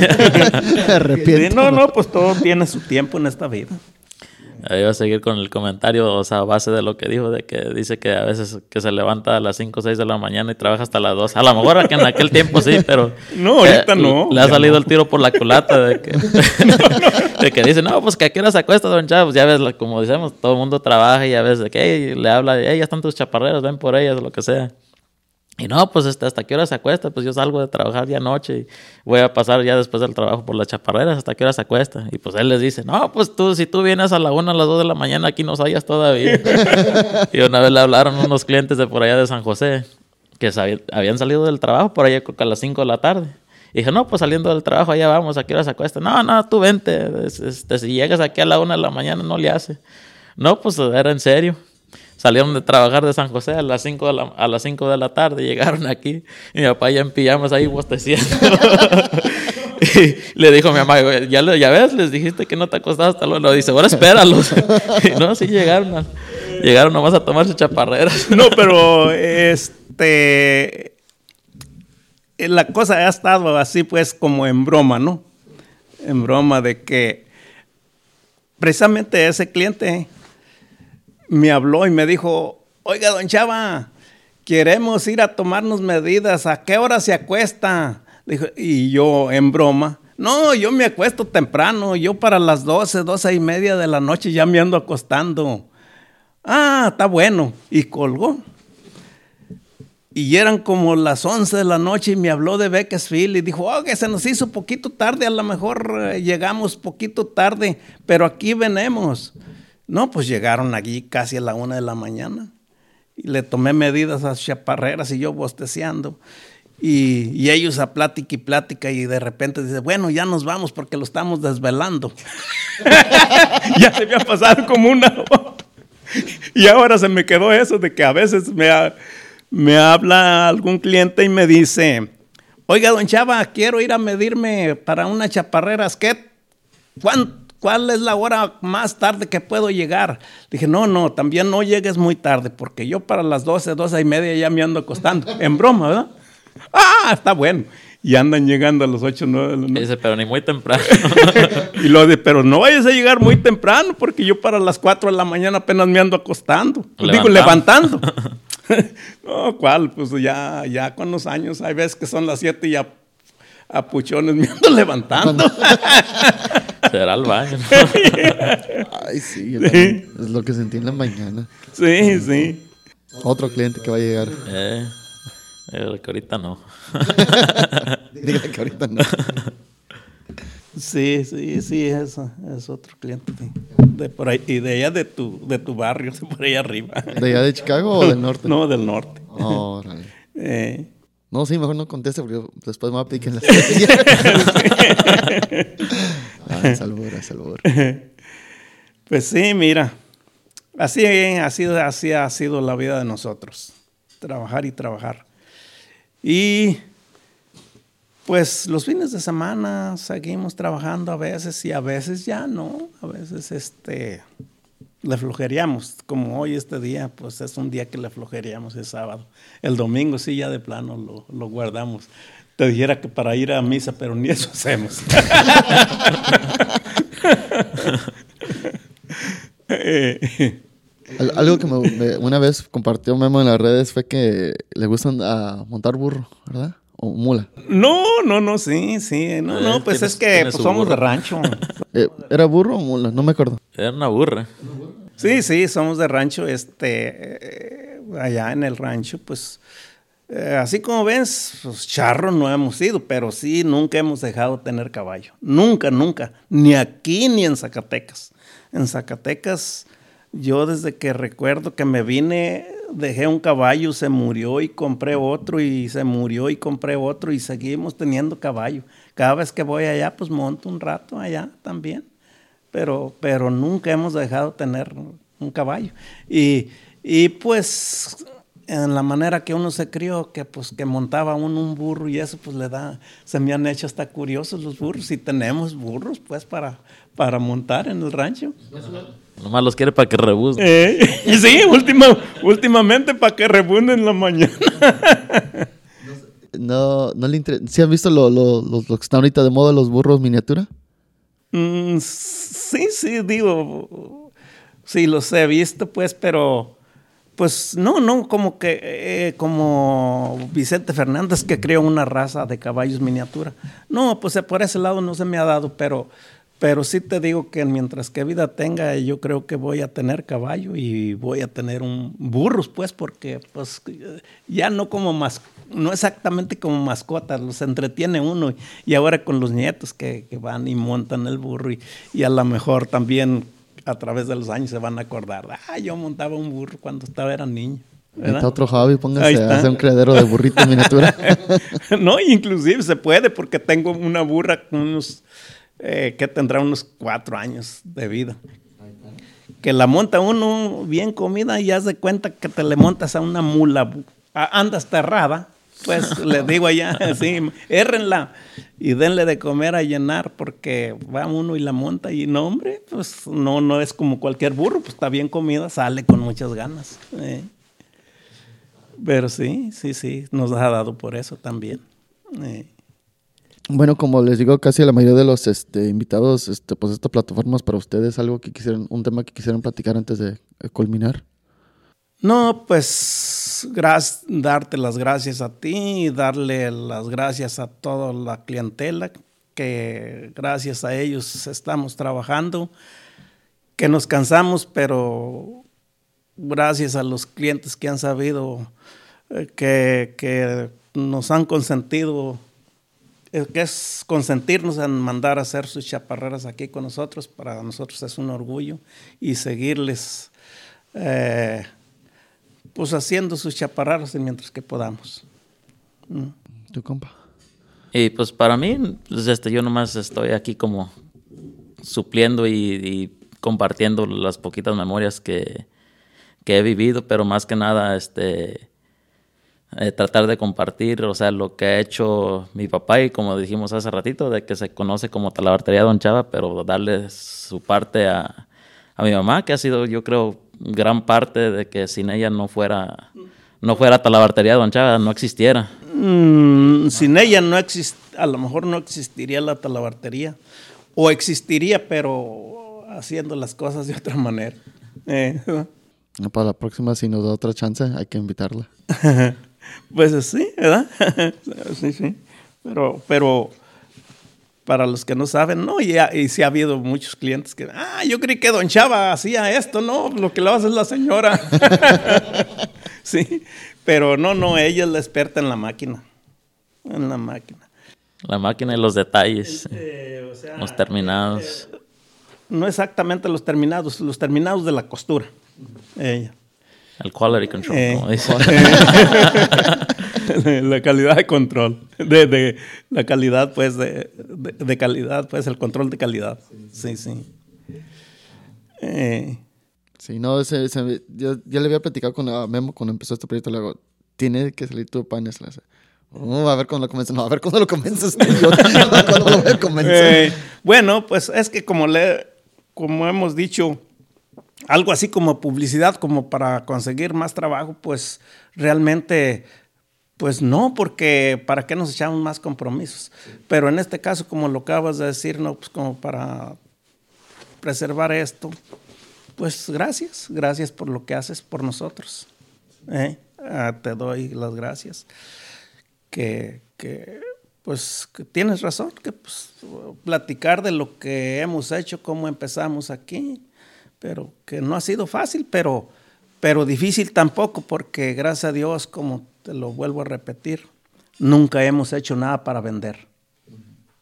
No, no, pues todo tiene su tiempo en esta vida. Ahí voy a seguir con el comentario, o sea, a base de lo que dijo, de que dice que a veces que se levanta a las 5 o 6 de la mañana y trabaja hasta las 2. A lo mejor que en aquel tiempo sí, pero... (laughs) No, ahorita no. Le ha salido el tiro por la culata de que, (laughs) de que dice, no, pues que a qué hora se acuesta, don Chávez. Ya ves, como decimos, todo el mundo trabaja y a veces de que le habla, hey, ya están tus chaparreros, ven por ellas, lo que sea. Y no, pues hasta, hasta qué hora se acuesta, pues yo salgo de trabajar ya anoche y voy a pasar ya después del trabajo por las chaparreras, hasta qué hora se acuesta. Y pues él les dice, no, pues tú, si tú vienes a la una, a las dos de la mañana, aquí no sallas todavía. (laughs) y una vez le hablaron unos clientes de por allá de San José, que habían salido del trabajo por allá a las cinco de la tarde. Y dije, no, pues saliendo del trabajo, allá vamos, ¿a qué hora se acuesta? No, no, tú vente, este, si llegas aquí a la una de la mañana, no le hace. No, pues era en serio salieron de trabajar de San José a las 5 de la, a las 5 de la tarde, (laughs) llegaron aquí y mi papá ya en pijamas ahí bosteciendo. (laughs) y le dijo a mi mamá, ya, ya ves, les dijiste que no te acostabas hasta luego. Dice, ahora espéralos. (laughs) y no, sí llegaron. llegaron nomás a tomarse chaparreras. no, pero este... La cosa ha estado así pues como en broma, ¿no? En broma de que precisamente ese cliente me habló y me dijo, oiga, don Chava, queremos ir a tomarnos medidas, ¿a qué hora se acuesta? Dijo, y yo en broma, no, yo me acuesto temprano, yo para las 12, 12 y media de la noche ya me ando acostando. Ah, está bueno. Y colgó. Y eran como las 11 de la noche y me habló de Beckesfield y dijo, oh, que se nos hizo poquito tarde, a lo mejor eh, llegamos poquito tarde, pero aquí venemos. No, pues llegaron aquí casi a la una de la mañana. Y le tomé medidas a chaparreras y yo bosteceando. Y, ellos a plática y plática y de repente dice, bueno, ya nos vamos porque lo estamos desvelando. (laughs) ya se había pasado como una Y ahora se me quedó eso de que a veces me, me habla algún cliente y me dice, oiga, don Chava, quiero ir a medirme para una chaparrera ¿Qué? ¿Cuánto? ¿Cuál es la hora más tarde que puedo llegar? Dije, no, no, también no llegues muy tarde, porque yo para las 12, 12 y media ya me ando acostando. (laughs) En broma, ¿verdad? Ah, está bueno. Y andan llegando a las 8, 9 de la noche. Dice, pero ni muy temprano. (laughs) y lo de, pero no vayas a llegar muy temprano, porque yo para las 4 de la mañana apenas me ando acostando. Digo, levantando. (laughs) no, ¿cuál? Pues ya, ya con los años, hay veces que son las 7 y ya a puchones me ando levantando. (laughs) Será el baño. (laughs) Ay, sí, Es lo que sentí en la mañana. Sí, sí. Otro cliente que va a llegar. Eh, que ahorita no. (laughs) Dígale que ahorita no. Sí, sí, sí, eso es otro cliente de, por ahí, y de allá de tu, de tu barrio, de por ahí arriba. ¿De allá de Chicago o del norte? No, del norte. Oh, eh, no, sí, mejor no conteste porque después me va a picar en la ah, salvora, salvora. Pues sí, mira. Así sido, así ha sido la vida de nosotros. Trabajar y trabajar. Y pues los fines de semana seguimos trabajando a veces y a veces ya no. A veces este le flojeríamos, como hoy este día, pues es un día que le flojeríamos el sábado. El domingo sí, ya de plano lo, lo guardamos. Te dijera que para ir a misa, pero ni eso hacemos. (laughs) Algo que una vez compartió Memo en las redes fue que le gustan a montar burro, ¿verdad? O mula? No, no, no, sí, sí. No, no, pues es que pues, somos de rancho. (laughs) Eh, ¿Era burro o mula? No me acuerdo. Era una burra. Sí, sí, somos de rancho, este, eh, allá en el rancho, pues, eh, así como ves, pues charros no hemos ido, pero sí, nunca hemos dejado de tener caballo. Nunca, nunca. Ni aquí ni en Zacatecas. En Zacatecas, yo desde que recuerdo que me vine, dejé un caballo, se murió y compré otro y se murió y compré otro y seguimos teniendo caballo. Cada vez que voy allá, pues monto un rato allá también. Pero, pero nunca hemos dejado de tener un caballo. Y, y pues en la manera que uno se crió, que pues que montaba uno un burro y eso pues le da, se me han hecho hasta curiosos los burros y tenemos burros pues para, para montar en el rancho. Nomás los quiere para que rebunden. Eh, (laughs) sí, última, últimamente para que rebunden en la mañana. No, no le interesa. ¿Sí han visto lo, lo, lo, lo que está ahorita de moda, los burros miniatura? Mm, sí, sí, digo, sí los he visto pues, pero pues no, no, como que, eh, como Vicente Fernández que creó una raza de caballos miniatura. No, pues por ese lado no se me ha dado, pero, pero sí te digo que mientras que vida tenga, yo creo que voy a tener caballo y voy a tener un burros, pues, porque pues ya no como más, no exactamente como mascotas, los entretiene uno y ahora con los nietos que, que van y montan el burro y, y a lo mejor también a través de los años se van a acordar, ah, yo montaba un burro cuando estaba era niño. Está otro Javi, póngase a hacer un criadero de burrito en miniatura. (laughs) no, inclusive se puede porque tengo una burra con unos, eh, que tendrá unos cuatro años de vida. Que la monta uno bien comida y haz de cuenta que te le montas a una mula, andas terrada, pues (laughs) le digo allá, sí, érrenla y denle de comer a llenar porque va uno y la monta y no, hombre, pues no, no es como cualquier burro, pues está bien comida, sale con muchas ganas. eh. Pero sí, sí, sí, nos ha dado por eso también. eh. Bueno, como les digo, casi la mayoría de los este, invitados, este, pues esta plataforma es para ustedes, algo que quisieran, un tema que quisieran platicar antes de eh, culminar. No, pues darte las gracias a ti y darle las gracias a toda la clientela que gracias a ellos estamos trabajando, que nos cansamos, pero gracias a los clientes que han sabido eh, que, nos han consentido, que es consentirnos en mandar a hacer sus chaparreras aquí con nosotros, para nosotros es un orgullo y seguirles. eh, pues haciendo sus chaparreras mientras que podamos. Mm. Tu compa. Y pues para mí, pues este, yo nomás estoy aquí como supliendo y, y compartiendo las poquitas memorias que, que he vivido, pero más que nada, este, eh, tratar de compartir, o sea, lo que ha hecho mi papá y como dijimos hace ratito, de que se conoce como Talabartería Don Chava, pero darle su parte a, a mi mamá, que ha sido, yo creo, gran parte de que sin ella no fuera, no fuera Talabartería Don Chava, no existiera. Mm, sin ella no exist a lo mejor no existiría la talabartería, o existiría, pero haciendo las cosas de otra manera. Eh, No, Para la próxima, si nos da otra chance, hay que invitarla. (laughs) pues sí, ¿verdad? (laughs) sí, sí. Pero, pero para los que no saben, no, y, ha- y sí ha habido muchos clientes que, ah, yo creí que Don Chava hacía esto, no, lo que lo hace es la señora. (laughs) sí, pero no, no, ella es la experta en la máquina, en la máquina. La máquina y los detalles, Eh, o sea, los terminados. no exactamente los terminados, los terminados de la costura. Ella. El quality control, Eh, como dice. (laughs) la calidad de control, de, de- la calidad pues de, de- de calidad, pues el control de calidad. Sí, sí. Eh, Sí, no, yo, yo le había platicado con a Memo cuando empezó este proyecto, le digo, tiene que salir tu hace, "Oh, a ver cuándo lo convences. No, a ver cuándo lo convences. tú, (laughs) yo, ¿Cuándo lo voy a convencer? Eh, bueno, pues es que como le, como hemos dicho, algo así como publicidad, como para conseguir más trabajo, pues realmente, pues no, porque para qué nos echamos más compromisos. Pero en este caso, como lo acabas de decir, no, pues como para preservar esto, pues gracias, gracias por lo que haces por nosotros. ¿eh? Ah, te doy las gracias que, que pues que tienes razón, que pues, platicar de lo que hemos hecho, cómo empezamos aquí, pero que no ha sido fácil, pero, pero difícil tampoco, porque gracias a Dios, como te lo vuelvo a repetir, nunca hemos hecho nada para vender.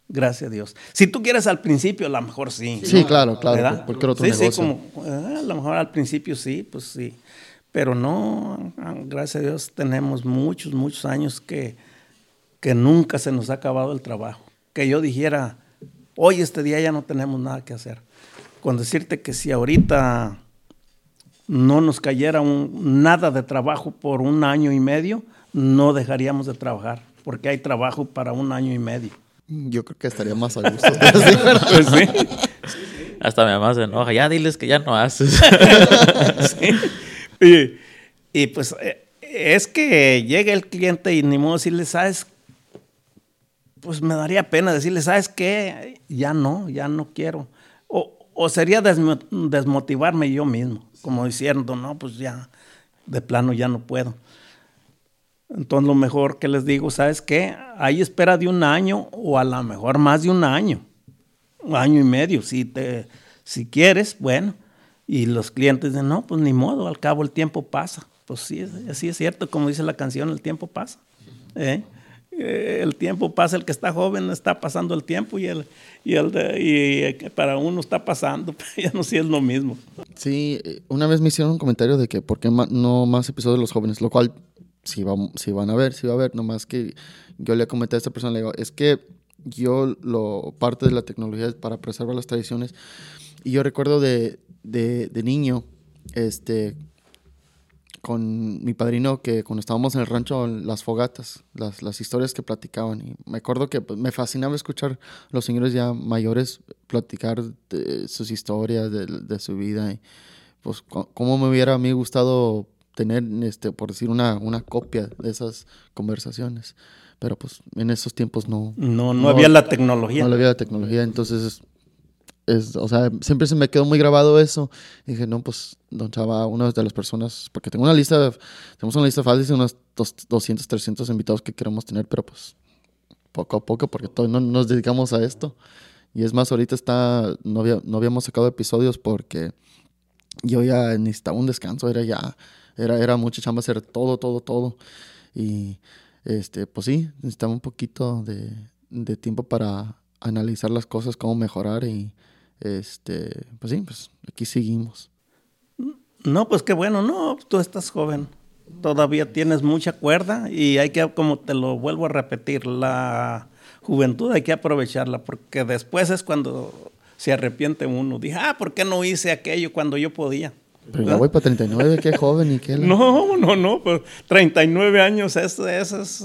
Gracias a Dios. Si tú quieres al principio, a lo mejor sí. Sí, claro, claro. Cualquier otro sí, negocio. Sí, como, eh, a lo mejor al principio sí, pues sí. Pero no, gracias a Dios tenemos muchos, muchos años que, que nunca se nos ha acabado el trabajo. Que yo dijera, hoy este día ya no tenemos nada que hacer. Con decirte que si ahorita no nos cayera un, nada de trabajo por un año y medio, no dejaríamos de trabajar, porque hay trabajo para un año y medio. Yo creo que estaría más a gusto. (laughs) pues sí. Hasta mi mamá se enoja, ya diles que ya no haces. (laughs) sí. y, y, pues eh, es que llega el cliente y ni modo decirle, ¿sabes? Pues me daría pena decirle, ¿sabes qué? Ya no, ya no quiero. O, sería desmotivarme yo mismo, como diciendo, no, pues ya, de plano ya no puedo. Entonces lo mejor que les digo, ¿sabes qué? Hay espera de un año o a lo mejor más de un año, un año y medio, si, te, si quieres, bueno. Y los clientes dicen, no, pues ni modo, al cabo el tiempo pasa. Pues sí, así es cierto, como dice la canción, el tiempo pasa. ¿eh? El tiempo pasa, el que está joven está pasando el tiempo y, el, y, el y para uno está pasando, (laughs) ya no si es lo mismo. Sí, una vez me hicieron un comentario de que por qué no más episodios de los jóvenes, lo cual si, va, si van a ver, si va a ver, nomás que yo le comenté a esta persona, le digo, es que yo lo, parte de la tecnología es para preservar las tradiciones. Y yo recuerdo de, de, de niño, este, con mi padrino que cuando estábamos en el rancho, las fogatas, las, las historias que platicaban. Y me acuerdo que pues, me fascinaba escuchar a los señores ya mayores platicar de sus historias, de, de su vida. Y pues cómo me hubiera a mí gustado tener, este, por decir, una, una copia de esas conversaciones. Pero pues en esos tiempos no... No, no, había la tecnología. No había la tecnología, entonces... Es, o sea, siempre se me quedó muy grabado eso. Dije, no, pues, don Chava, una de las personas, porque tengo una lista, tenemos una lista fácil de unos 200, 300 invitados que queremos tener, pero pues poco a poco, porque todavía no nos dedicamos a esto. Y es más, ahorita está, no, había, no habíamos sacado episodios porque yo ya necesitaba un descanso, era ya, era, era mucha chamba hacer todo, todo, todo. Y este, pues sí, necesitaba un poquito de, de tiempo para analizar las cosas, cómo mejorar y este, pues sí, pues aquí seguimos. No, pues qué bueno, no, tú estás joven, todavía tienes mucha cuerda y hay que, como te lo vuelvo a repetir, la juventud hay que aprovecharla porque después es cuando se arrepiente uno. Dije, ah, ¿por qué no hice aquello cuando yo podía? Pero ya voy para 39, qué joven y qué... (laughs) No, no, no, pues 39 años, esa es, es,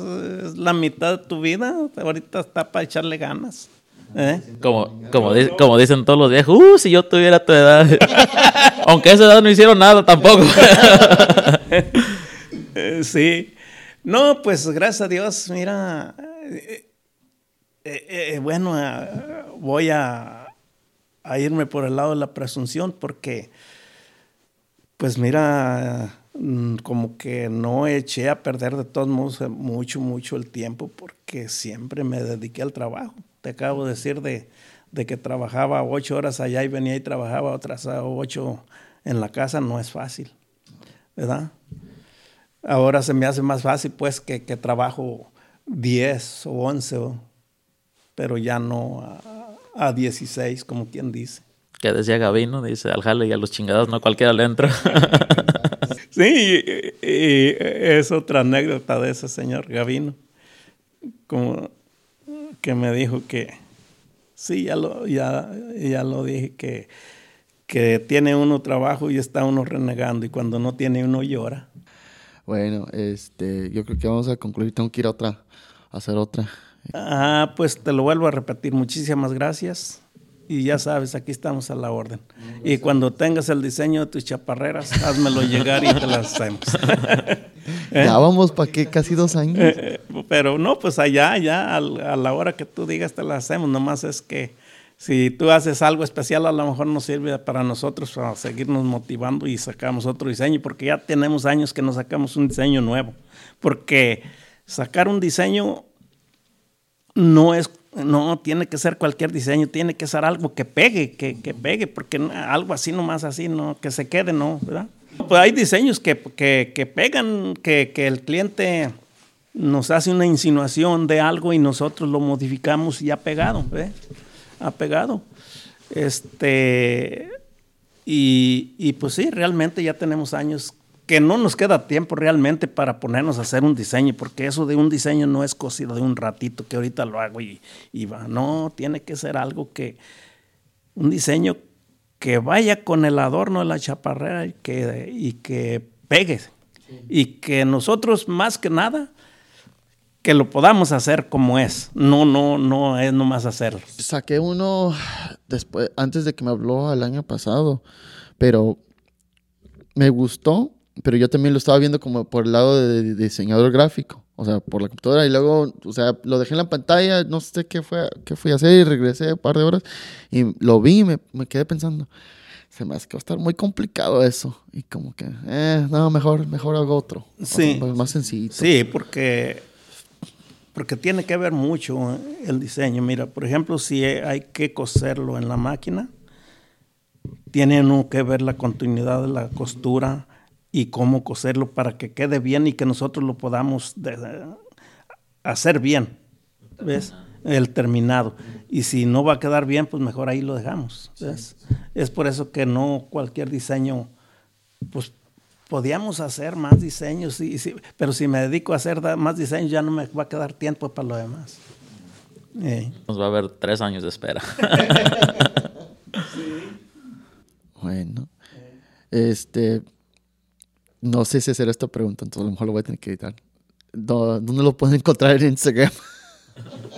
la mitad de tu vida. Ahorita está para echarle ganas. ¿Eh? Como, como, como dicen todos los viejos, uh, si yo tuviera tu edad. (laughs) Aunque a esa edad no hicieron nada tampoco. (laughs) sí. No, pues gracias a Dios, mira, eh, eh, bueno, voy a, a irme por el lado de la presunción porque pues mira, mm, como que no eché a perder de todos modos mucho, mucho el tiempo porque siempre me dediqué al trabajo. Te acabo de decir de, de que trabajaba ocho horas allá y venía y trabajaba otras ocho en la casa, no es fácil, ¿verdad? Ahora se me hace más fácil pues que, que trabajo diez o once, pero ya no a, a 16, como quien dice que decía Gavino, dice, al jale y a los chingados no cualquiera le entra. (laughs) sí, y, es otra anécdota de ese señor Gavino, como que me dijo que, sí, ya lo, ya, ya lo dije, que, que tiene uno trabajo y está uno renegando, y cuando no tiene uno llora. Bueno, este, yo creo que vamos a concluir, tengo que ir a otra, a hacer otra. Ah, pues te lo vuelvo a repetir, muchísimas gracias y ya sabes, aquí estamos a la orden. Y cuando tengas el diseño de tus chaparreras, házmelo llegar y te las hacemos. (laughs) Ya vamos para qué, casi dos años. Eh, pero no, pues allá, ya a la hora que tú digas te las hacemos. Nomás es que si tú haces algo especial, a lo mejor nos sirve para nosotros, para seguirnos motivando y sacamos otro diseño, porque ya tenemos años que nos sacamos un diseño nuevo. Porque sacar un diseño no es, no tiene que ser cualquier diseño, tiene que ser algo que pegue, que, que pegue, porque algo así nomás así, no, que se quede, no, ¿verdad? Pues hay diseños que, que, que pegan, que, que, el cliente nos hace una insinuación de algo y nosotros lo modificamos y ha pegado, ¿ves? Ha pegado. Este, y, y pues sí, realmente ya tenemos años que no nos queda tiempo realmente para ponernos a hacer un diseño, porque eso de un diseño no es cosido de un ratito que ahorita lo hago y, y va. No, tiene que ser algo que, un diseño que vaya con el adorno de la chaparrera y que, y que pegue. Y que nosotros, más que nada, que lo podamos hacer como es. No, no, no es nomás hacerlo. Saqué uno después, antes de que me habló el año pasado, pero me gustó pero yo también lo estaba viendo como por el lado de, diseñador gráfico, o sea, por la computadora y luego, o sea, lo dejé en la pantalla, no sé qué fue, qué fui a hacer y regresé un par de horas y lo vi y me, me quedé pensando, se me hace que va a estar muy complicado eso y como que, eh, no, mejor, mejor hago otro, sí, más sencillo. Sí, porque porque tiene que ver mucho el diseño. Mira, por ejemplo, si hay que coserlo en la máquina, tiene que ver la continuidad de la costura, y cómo coserlo para que quede bien y que nosotros lo podamos hacer bien. ¿Ves? El terminado. Y si no va a quedar bien, pues mejor ahí lo dejamos. ¿ves? Es por eso que no cualquier diseño, pues podíamos hacer más diseños, y, pero si me dedico a hacer más diseños ya no me va a quedar tiempo para lo demás. Nos va a haber tres años de espera. (laughs) (laughs) Bueno. Este, no sé si hacer esta pregunta, entonces a lo mejor lo voy a tener que editar. ¿Dónde lo pueden encontrar en Instagram? (laughs)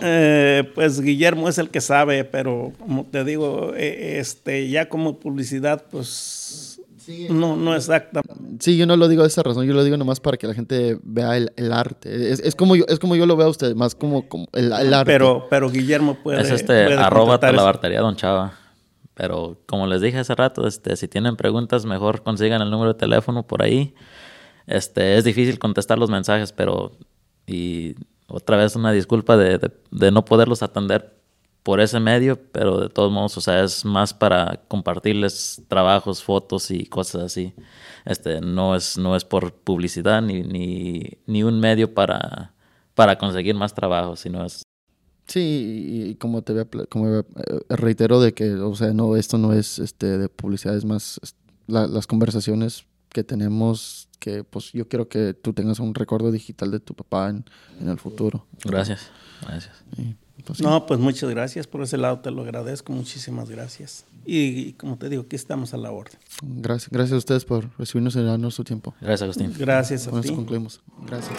Eh, pues Guillermo es el que sabe, pero como te digo, eh, este, ya como publicidad, pues no, no exacta. Sí, yo no lo digo de esa razón, yo lo digo nomás para que la gente vea el, arte. Es, como yo, es como yo lo veo a usted, más como, como el, arte. Pero, pero Guillermo puede. Es este arroba talabartería Don Chava. Pero como les dije hace rato, este, si tienen preguntas, mejor consigan el número de teléfono por ahí. Este, es difícil contestar los mensajes, pero y otra vez una disculpa de, de, no poderlos atender por ese medio, pero de todos modos, o sea, es más para compartirles trabajos, fotos y cosas así. Este, no es, no es por publicidad ni, ni, ni un medio para, para conseguir más trabajo, sino es Sí, y como te como eh, reitero de que, o sea, no, esto no es este de publicidad, es más las conversaciones que tenemos, que pues yo quiero que tú tengas un recuerdo digital de tu papá en, el futuro. Gracias, gracias. Pues, no, pues muchas gracias por ese lado, te lo agradezco, muchísimas gracias. Y, como te digo, aquí estamos a la orden. Gracias, gracias a ustedes por recibirnos y darnos su tiempo. Gracias, Agustín. Gracias a Con ti. concluimos. Gracias.